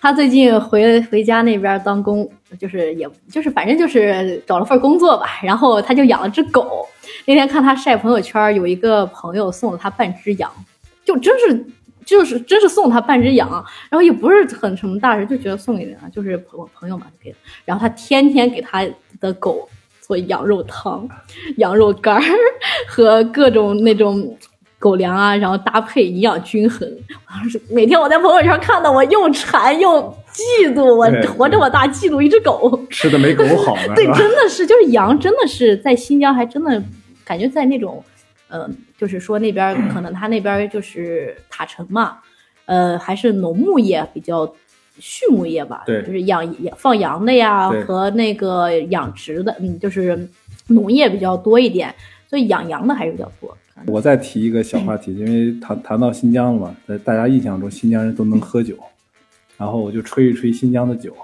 他最近回回家那边当工，就是也就是反正就是找了份工作吧，然后他就养了只狗。那天看他晒朋友圈，有一个朋友送了他半只羊，就真是。就是真是送他半只羊，然后也不是很什么大事，就觉得送给人啊，就是朋朋友嘛就给了。然后他天天给他的狗做羊肉汤、羊肉干儿 和各种那种狗粮啊，然后搭配营养均衡。我当时每天我在朋友圈看到，我又馋又嫉妒，我活这么大嫉妒一只狗。吃的没狗好呢，对？真的是，就是羊，真的是在新疆还真的感觉在那种，呃，就是说那边可能他那边就是塔城嘛，呃，还是农牧业比较畜牧业吧，对就是养养放羊的呀和那个养殖的，嗯，就是农业比较多一点，所以养羊的还是比较多。我再提一个小话题，因为谈谈到新疆了嘛，在大家印象中新疆人都能喝酒，然后我就吹一吹新疆的酒，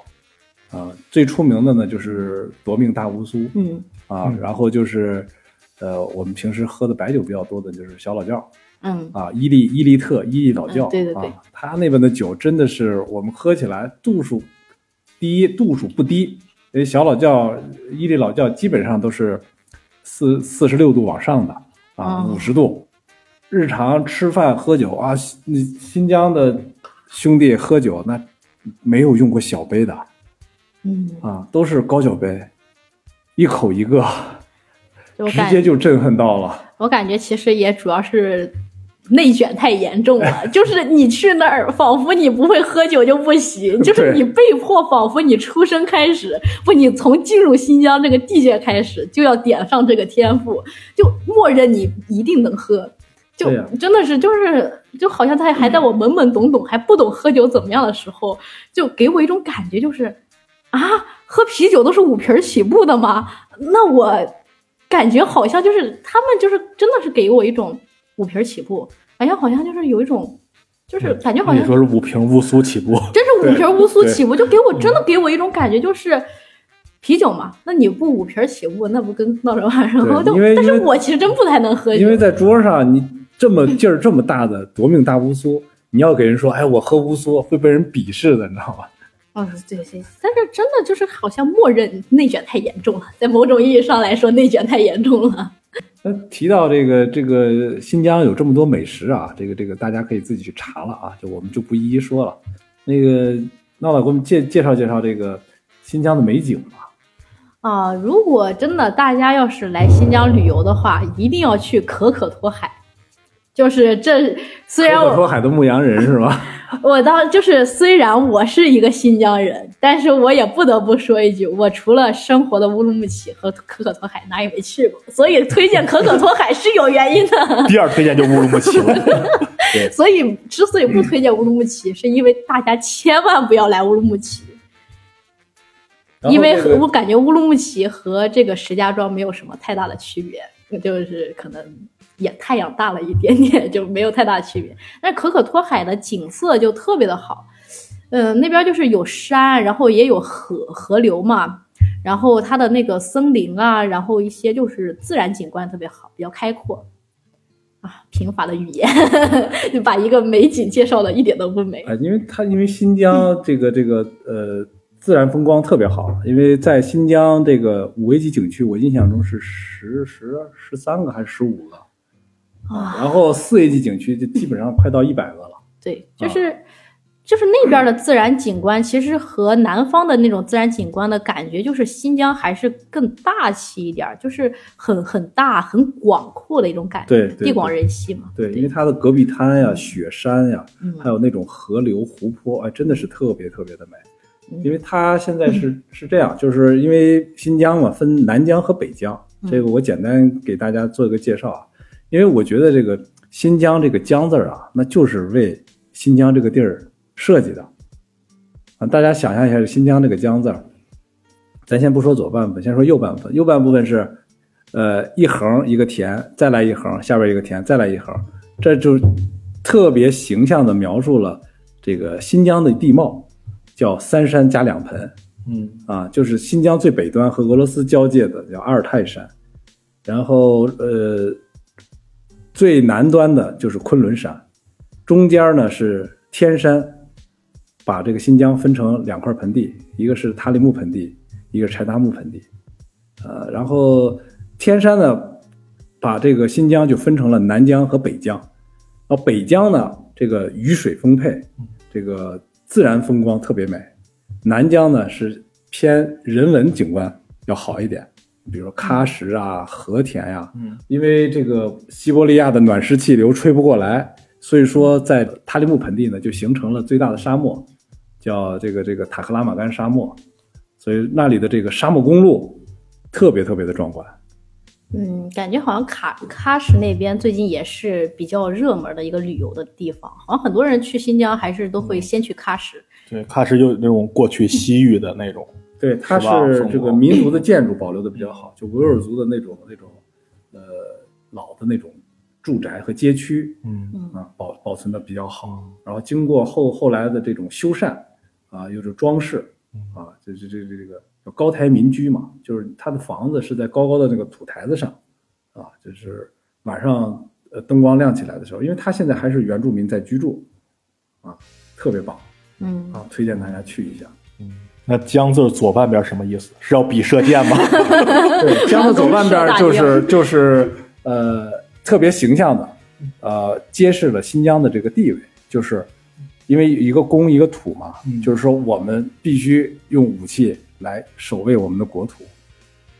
啊、最出名的呢就是夺命大乌苏嗯啊，然后就是呃我们平时喝的白酒比较多的就是小老窖嗯，啊，伊利伊利特伊利老窖，嗯对对对。啊，他那边的酒真的是我们喝起来度数第一度数不低，因为小老窖伊利老窖基本上都是四四十六度往上的啊，哦五十度。日常吃饭喝酒啊，新新疆的兄弟喝酒那没有用过小杯的嗯，啊，都是高脚杯，一口一个，直就我感接就震撼到了。我感觉其实也主要是内卷太严重了，就是你去那儿，仿佛你不会喝酒就不行，就是你被迫，仿佛你出生开始，不，你从进入新疆这个地界开始就要点上这个天赋，就默认你一定能喝。就真的是，就是就好像在还在我懵懵懂懂还不懂喝酒怎么样的时候，就给我一种感觉，就是啊，喝啤酒都是五瓶儿起步的吗？那我感觉好像就是他们就是真的是给我一种五瓶起步，感觉好像就是有一种，就是感觉好像你说是五瓶乌苏起步，真是五瓶乌苏起步，就给我真的给我一种感觉就是。啤酒嘛，那你不五瓶起步，那不跟闹着玩儿？然后就但是我其实真不太能喝酒，因为在桌上你这么劲儿这么大的夺命大乌苏，你要给人说，哎，我喝乌苏会被人鄙视的，你知道吧？哦，对对，但是真的就是好像默认内卷太严重了，在某种意义上来说，内卷太严重了。那提到这个这个新疆有这么多美食啊，这个这个大家可以自己去查了啊，就我们就不一一说了。那个闹闹给我们介介绍介绍这个新疆的美景吧。啊，如果真的大家要是来新疆旅游的话，一定要去可可托海。就是这，虽然可可托海的牧羊人是吧？我当就是虽然我是一个新疆人，但是我也不得不说一句，我除了生活的乌鲁木齐和可可托海哪也没去过，所以推荐可可托海是有原因的。第二推荐就乌鲁木齐了。所以之所以不推荐乌鲁木齐，是因为大家千万不要来乌鲁木齐。因为这个我感觉乌鲁木齐和这个石家庄没有什么太大的区别，就是可能也太阳大了一点点，就没有太大区别。但是可可托海的景色就特别的好，嗯，那边就是有山，然后也有河河流嘛，然后它的那个森林啊，然后一些就是自然景观特别好，比较开阔。啊，贫乏的语言 就把一个美景介绍的一点都不美。啊，因为它因为新疆这个这个呃自然风光特别好，因为在新疆这个五 A 级景区，我印象中是十十十三个还是十五个啊，然后四 A 级景区就基本上快到一百个了。对，就是。就是那边的自然景观，其实和南方的那种自然景观的感觉，就是新疆还是更大气一点，就是很很大、很广阔的一种感觉。对对，地广人稀嘛。对，因为它的戈壁滩呀、雪山呀，还有那种河流、湖泊，哎，真的是特别特别的美。因为它现在是 是这样，就是因为新疆嘛，分南疆和北疆。这个我简单给大家做一个介绍啊。因为我觉得这个新疆这个疆字啊，那就是为新疆这个地儿。设计的啊，大家想象一下，新疆这个疆字儿，咱先不说左半部分，先说右半部分。右半部分是，呃，一横一个田，再来一横，下边一个田，再来一横，这就特别形象的描述了这个新疆的地貌，叫三山加两盆。嗯，啊，就是新疆最北端和俄罗斯交界的叫阿尔泰山，然后呃，最南端的就是昆仑山，中间呢是天山。把这个新疆分成两块盆地，一个是塔里木盆地，一个是柴达木盆地，呃，然后天山呢，把这个新疆就分成了南疆和北疆，然后北疆呢，这个雨水丰沛，这个自然风光特别美，南疆呢是偏人文景观要好一点，比如喀什啊、和田呀，嗯，因为这个西伯利亚的暖湿气流吹不过来，所以说在塔里木盆地呢就形成了最大的沙漠。叫这个这个塔克拉玛干沙漠，所以那里的这个沙漠公路特别特别的壮观。嗯，感觉好像喀喀什那边最近也是比较热门的一个旅游的地方，好像很多人去新疆还是都会先去喀什。对，喀什就那种过去西域的那种。对，它是这个民族的建筑保留的比较好，就维吾尔族的那种那种呃老的那种。住宅和街区，嗯啊，保保存的比较好，然后经过后后来的这种修缮，啊，又是装饰，啊，这这这这个叫高台民居嘛，就是它的房子是在高高的那个土台子上，啊，就是晚上呃灯光亮起来的时候，因为它现在还是原住民在居住，啊，特别棒，嗯啊，推荐大家去一下。嗯，那江字左半边什么意思？是要比射箭吗？对，江字左半边就是 就是呃。特别形象的，呃，揭示了新疆的这个地位，就是因为一个公一个土嘛，就是说我们必须用武器来守卫我们的国土，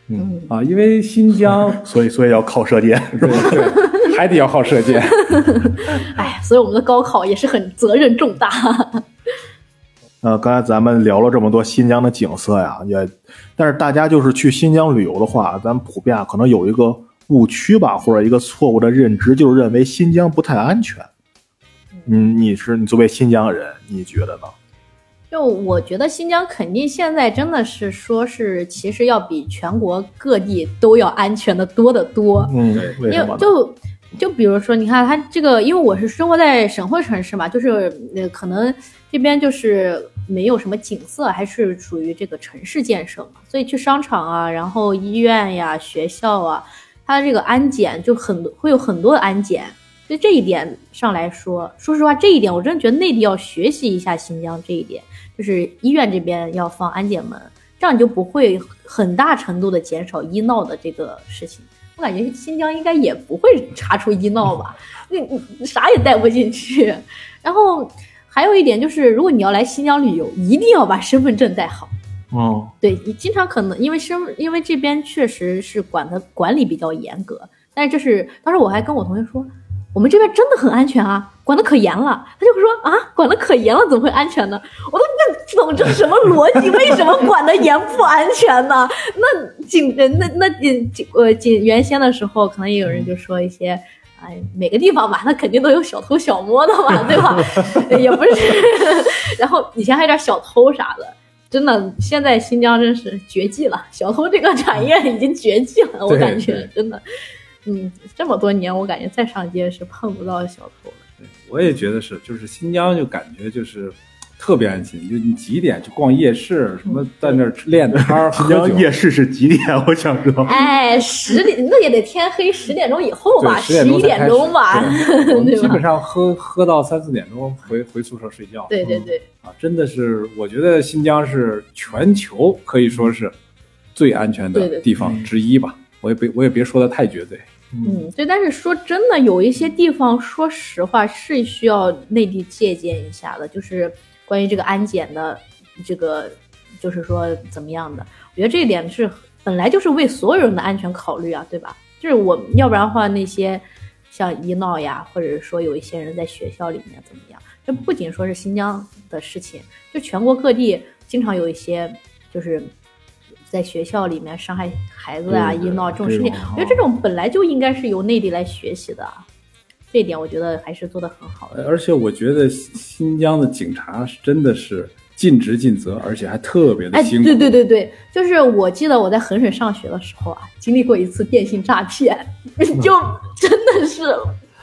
嗯啊，因为新疆，所以所以要靠射箭，是吧？对，还得要靠射箭。哎，所以我们的高考也是很责任重大。呃，刚才咱们聊了这么多新疆的景色呀，也，但是大家就是去新疆旅游的话，咱普遍啊可能有一个。误区吧，或者一个错误的认知，就是认为新疆不太安全。嗯，你是你作为新疆人，你觉得呢？就我觉得新疆肯定现在真的是说是，其实要比全国各地都要安全的多得多。嗯，为什么？就就比如说，你看它这个，因为我是生活在省会城市嘛，就是呃，可能这边就是没有什么景色，还是属于这个城市建设嘛，所以去商场啊，然后医院呀、学校啊。它这个安检就很会有很多的安检，所以这一点上来说，说实话，这一点我真的觉得内地要学习一下新疆这一点，就是医院这边要放安检门，这样你就不会很大程度的减少医闹的这个事情。我感觉新疆应该也不会查出医闹吧，那你啥也带不进去。然后还有一点就是，如果你要来新疆旅游，一定要把身份证带好。哦，对你经常可能因为身，因为这边确实是管的管理比较严格，但是这是当时我还跟我同学说，我们这边真的很安全啊，管的可严了。他就会说啊，管的可严了，怎么会安全呢？我都不懂这什么逻辑，为什么管的严不安全呢？那警那那警警呃警原先的时候，可能也有人就说一些，哎，每个地方吧，那肯定都有小偷小摸的嘛，对吧？也不是，然后以前还有点小偷啥的。真的，现在新疆真是绝迹了，小偷这个产业已经绝迹了，我感觉真的。嗯，这么多年，我感觉再上街是碰不到小偷的。我也觉得是，就是新疆就感觉就是特别安心，就你几点去逛夜市，什么在那儿练摊儿新喝酒疆，夜市是几点？我想知道。哎，十点那也得天黑，十点钟以后吧，对，十十一点点钟吧，对我们基本？上喝喝到三四点钟回回宿舍睡觉。对对对，啊，真的是，我觉得新疆是全球可以说是最安全的地方之一吧。我也别我也别说的太绝对。嗯，对。但是说真的，有一些地方，说实话是需要内地借鉴一下的，就是关于这个安检的这个，就是说怎么样的？我觉得这一点是本来就是为所有人的安全考虑啊，对吧？就是我要不然的话，那些像医闹呀，或者说有一些人在学校里面怎么样，这不仅说是新疆的事情，就全国各地经常有一些就是。在学校里面伤害孩子啊、医闹这种事情，我觉得这种本来就应该是由内地来学习的啊，这点我觉得还是做得很好的。而且我觉得新疆的警察是真的是尽职尽责，而且还特别的哎，辛苦。对对对对，就是我记得我在衡水上学的时候啊，经历过一次电信诈骗，就真的是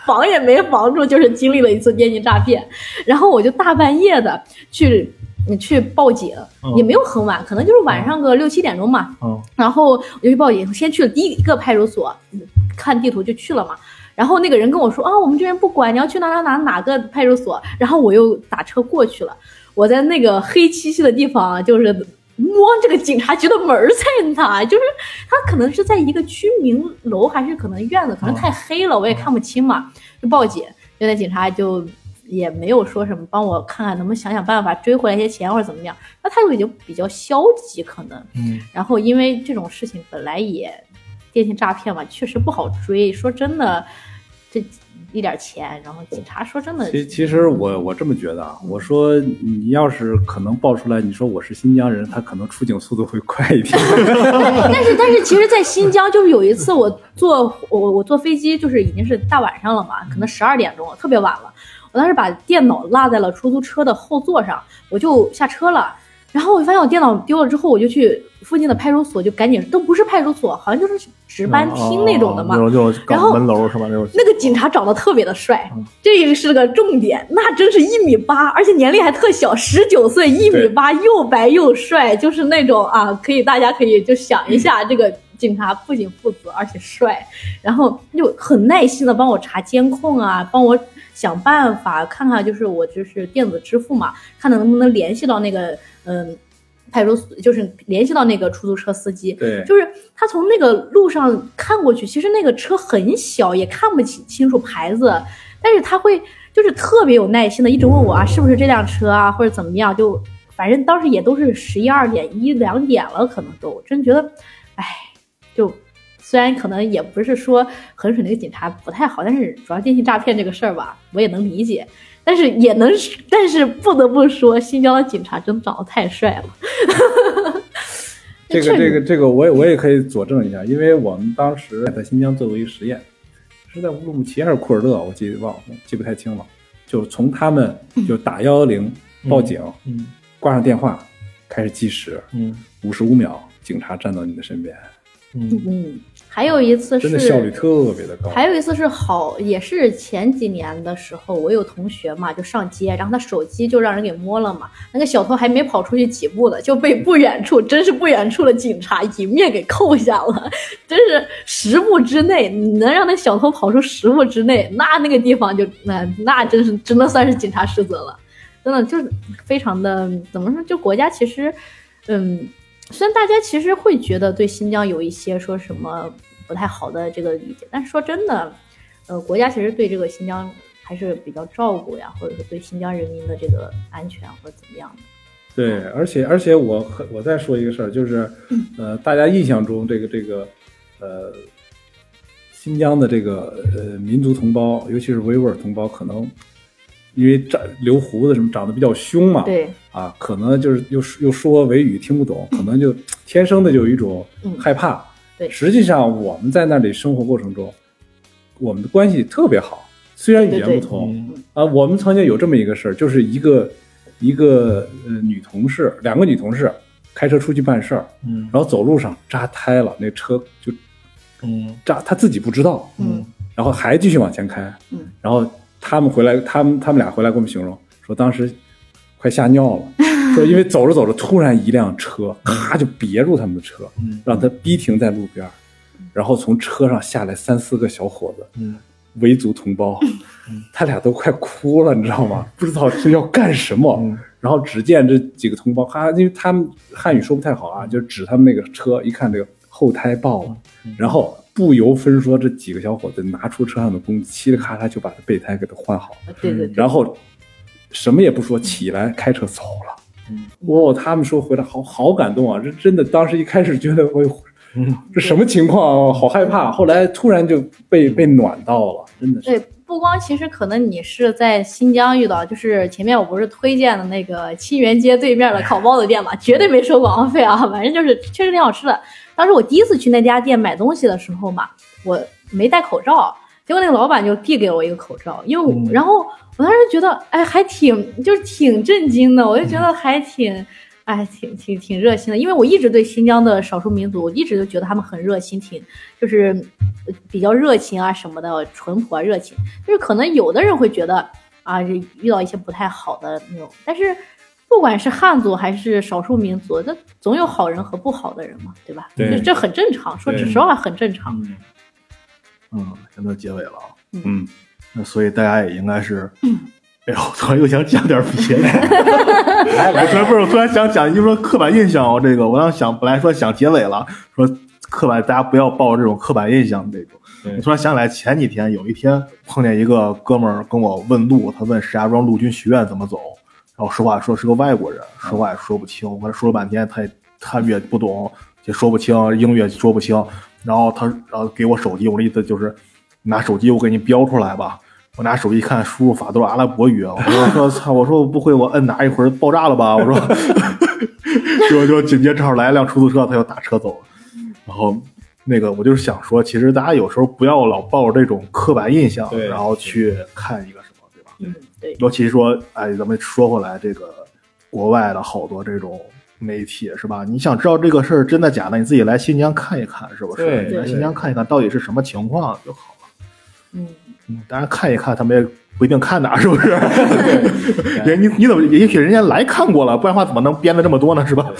防也没防住，就是经历了一次电信诈骗，然后我就大半夜的去。去报警嗯也没有很晚，可能就是晚上个六七点钟嘛。嗯然后我就去报警，先去了第一个派出所，看地图就去了嘛。然后那个人跟我说啊，我们这边不管，你要去哪哪哪哪个派出所。然后我又打车过去了。我在那个黑漆漆的地方啊，就是摸这个警察局的门儿在哪，就是他可能是在一个居民楼，还是可能院子，可能太黑了，我也看不清嘛。就报警，现在警察就也没有说什么，帮我看看能不能想想办法追回来一些钱或者怎么样。那态度已经比较消极，可能。嗯，然后因为这种事情本来也电信诈骗嘛，确实不好追。说真的，这一点钱，然后警察说真的，其其实我我这么觉得啊，我说你要是可能报出来，你说我是新疆人，他可能出警速度会快一点。但是但是其实，在新疆就是有一次我坐我我坐飞机，就是已经是大晚上了嘛，可能十二点钟了，特别晚了。我当时把电脑落在了出租车的后座上，我就下车了。然后我发现我电脑丢了之后，我就去附近的派出所，就赶紧都不是派出所，好像就是值班厅那种的嘛。然后港门楼是吧？那种那个警察长得特别的帅嗯，这个是个重点。那真是一米八，而且年龄还特小，十九岁，一米八，又白又帅，就是那种啊，可以大家可以就想一下，这个警察不仅负责，而且帅，然后就很耐心的帮我查监控啊，帮我想办法看看，就是我就是电子支付嘛，看能不能联系到那个嗯。派出所就是联系到那个出租车司机，对，就是他从那个路上看过去，其实那个车很小，也看不清清楚牌子，但是他会就是特别有耐心的一直问我啊，是不是这辆车啊，或者怎么样，就反正当时也都是十一二点一两点了，可能都真觉得，哎，就虽然可能也不是说衡水那个警察不太好，但是主要电信诈骗这个事儿吧，我也能理解。但是也能，但是不得不说，新疆的警察真长得太帅了。这个 这个这个我也我也可以佐证一下，因为我们当时在新疆做过一个实验，是在乌鲁木齐还是库尔勒，我记忘了记不太清了。就从他们就打幺幺零报警，嗯挂上电话，开始计时，嗯五十五秒，警察站到你的身边，嗯嗯，还有一次是真的效率特别的高。还有一次是好，也是前几年的时候，我有同学嘛，就上街，然后他手机就让人给摸了嘛，那个小偷还没跑出去几步呢，就被不远处，真是不远处的警察迎面给扣下了，真是十步之内，你能让那小偷跑出十步之内，那那个地方就那那真是只能算是警察失责了，真的就是非常的怎么说，就国家其实，嗯。虽然大家其实会觉得对新疆有一些说什么不太好的这个理解，但是说真的，呃，国家其实对这个新疆还是比较照顾呀，或者说对新疆人民的这个安全或者怎么样的。对，而且而且我很我再说一个事儿，就是呃，大家印象中这个这个呃，新疆的这个呃民族同胞，尤其是维吾尔同胞，可能因为长留胡子什么长得比较凶嘛，对，啊，可能就是又又说维语听不懂，可能就天生的就有一种嗯。害怕。对。实际上我们在那里生活过程中，我们的关系特别好，虽然语言不通嗯。啊。我们曾经有这么一个事儿，就是一个一个呃女同事，两个女同事开车出去办事儿，嗯。然后走路上扎胎了，那车就嗯。扎，她自己不知道，嗯。然后还继续往前开，嗯，然后他们回来，他们他们俩回来给我们形容说，当时快吓尿了，说因为走着走着，突然一辆车咔就别住他们的车，嗯。让他逼停在路边，然后从车上下来三四个小伙子，嗯。维族同胞，他俩都快哭了，你知道吗？不知道是要干什么。嗯。然后只见这几个同胞，哈，因为他们汉语说不太好啊，就指他们那个车，一看这个后胎爆了，然后不由分说，这几个小伙子拿出车上的工具，嘁哩咔嚓就把他备胎给他换好了，对对对，然后什么也不说，起来开车走了。嗯哇、他们说回来好好感动啊！这真的，当时一开始觉得，哎呦，嗯这什么情况啊？好害怕。后来突然就被被暖到了，真的是。对，不光其实可能你是在新疆遇到，就是前面我不是推荐的那个清源街对面的烤包子店嘛，绝对没收广告费啊，反正就是确实挺好吃的。当时我第一次去那家店买东西的时候嘛，我没戴口罩，结果那个老板就递给我一个口罩，因为然后我当时觉得哎还挺就是挺震惊的，我就觉得还挺。哎，挺挺挺热心的，因为我一直对新疆的少数民族，我一直就觉得他们很热心，挺就是呃比较热情啊什么的，淳朴啊热情。就是可能有的人会觉得啊，这遇到一些不太好的那种，但是不管是汉族还是少数民族，那总有好人和不好的人嘛，对吧？对这这很正常，说对实话很正常。嗯嗯，现在结尾了啊，嗯，那所以大家也应该是，哎呦，突然又想讲点别的。我突然不是，我突然想讲，就是说刻板印象哦，这个我刚想本来说想结尾了，说刻板大家不要抱这种刻板印象这种。对我突然想起来，前几天有一天碰见一个哥们儿跟我问路，他问石家庄陆军学院怎么走，然后说话说是个外国人，说话也说不清，我跟他说了半天，他也汉语也不懂，也说不清，英语也说不清，然后他然后给我手机，我的意思就是拿手机我给你标出来吧。我拿手机一看，输入法都是阿拉伯语。我说说 操，我说我不会，我摁哪一会儿爆炸了吧？我说，就就紧接着正好来一辆出租车，他就打车走了。然后那个我就是想说，其实大家有时候不要老抱着这种刻板印象，然后去看一个什么，对吧？嗯，对，尤其说，哎，咱们说回来，这个国外的好多这种媒体是吧？你想知道这个事儿真的假的，你自己来新疆看一看，是不是？对你来新疆看一看到底是什么情况就好了。嗯，嗯，当然看一看，他们也不一定看哪，是不是？人 你你怎么也许人家来看过了，不然的话怎么能编的这么多呢？是吧？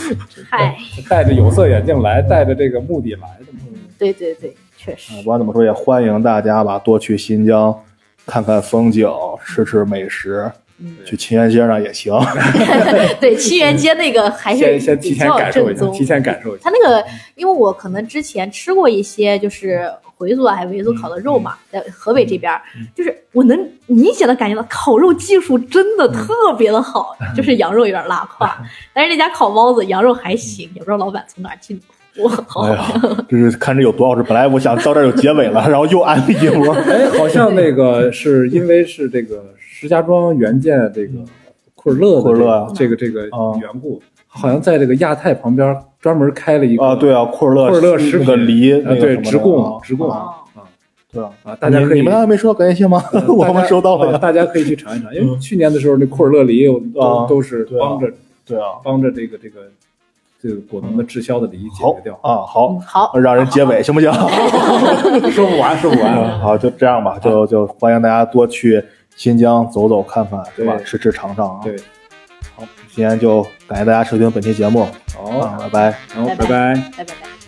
嗨，戴着有色眼镜来，带着这个目的来的嘛。对对对，确实啊，不管怎么说，也欢迎大家吧，多去新疆看看风景，吃吃美食，嗯去清源街上也行。对，清源街那个还是先先提前感受一下。提前感受一下。他那个，因为我可能之前吃过一些，就是回族啊还有维族烤的肉嘛，在河北这边儿，就是我能明显的感觉到烤肉技术真的特别的好，就是羊肉有点拉胯，但是那家烤包子羊肉还行，也不知道老板从哪儿进的货，好哎呀，这是看着有多好吃。本来我想到这儿有结尾了，然后又安利一波。哎，好像那个是因为是这个石家庄援建这个库尔勒的库尔勒啊这个这个缘故，好像在这个亚太旁边专门开了一个啊，对啊，库尔勒库尔勒是那个品梨，对直供啊直供啊对啊啊，大家可以你你们还没收到感谢信吗？呃 我们收到了呀。大家可以去尝一尝，因为去年的时候那库尔勒梨都啊都是帮着对啊，帮着这个这个这个果农的滞销的理解掉。啊，好嗯，好，让人结尾行不行？说不完，说不完。嗯好，就这样吧，就就欢迎大家多去新疆走走看看，对吧？吃吃尝尝啊。对，好，今天就感谢大家收听本期节目好，啊，拜拜。好，拜拜拜。拜拜拜。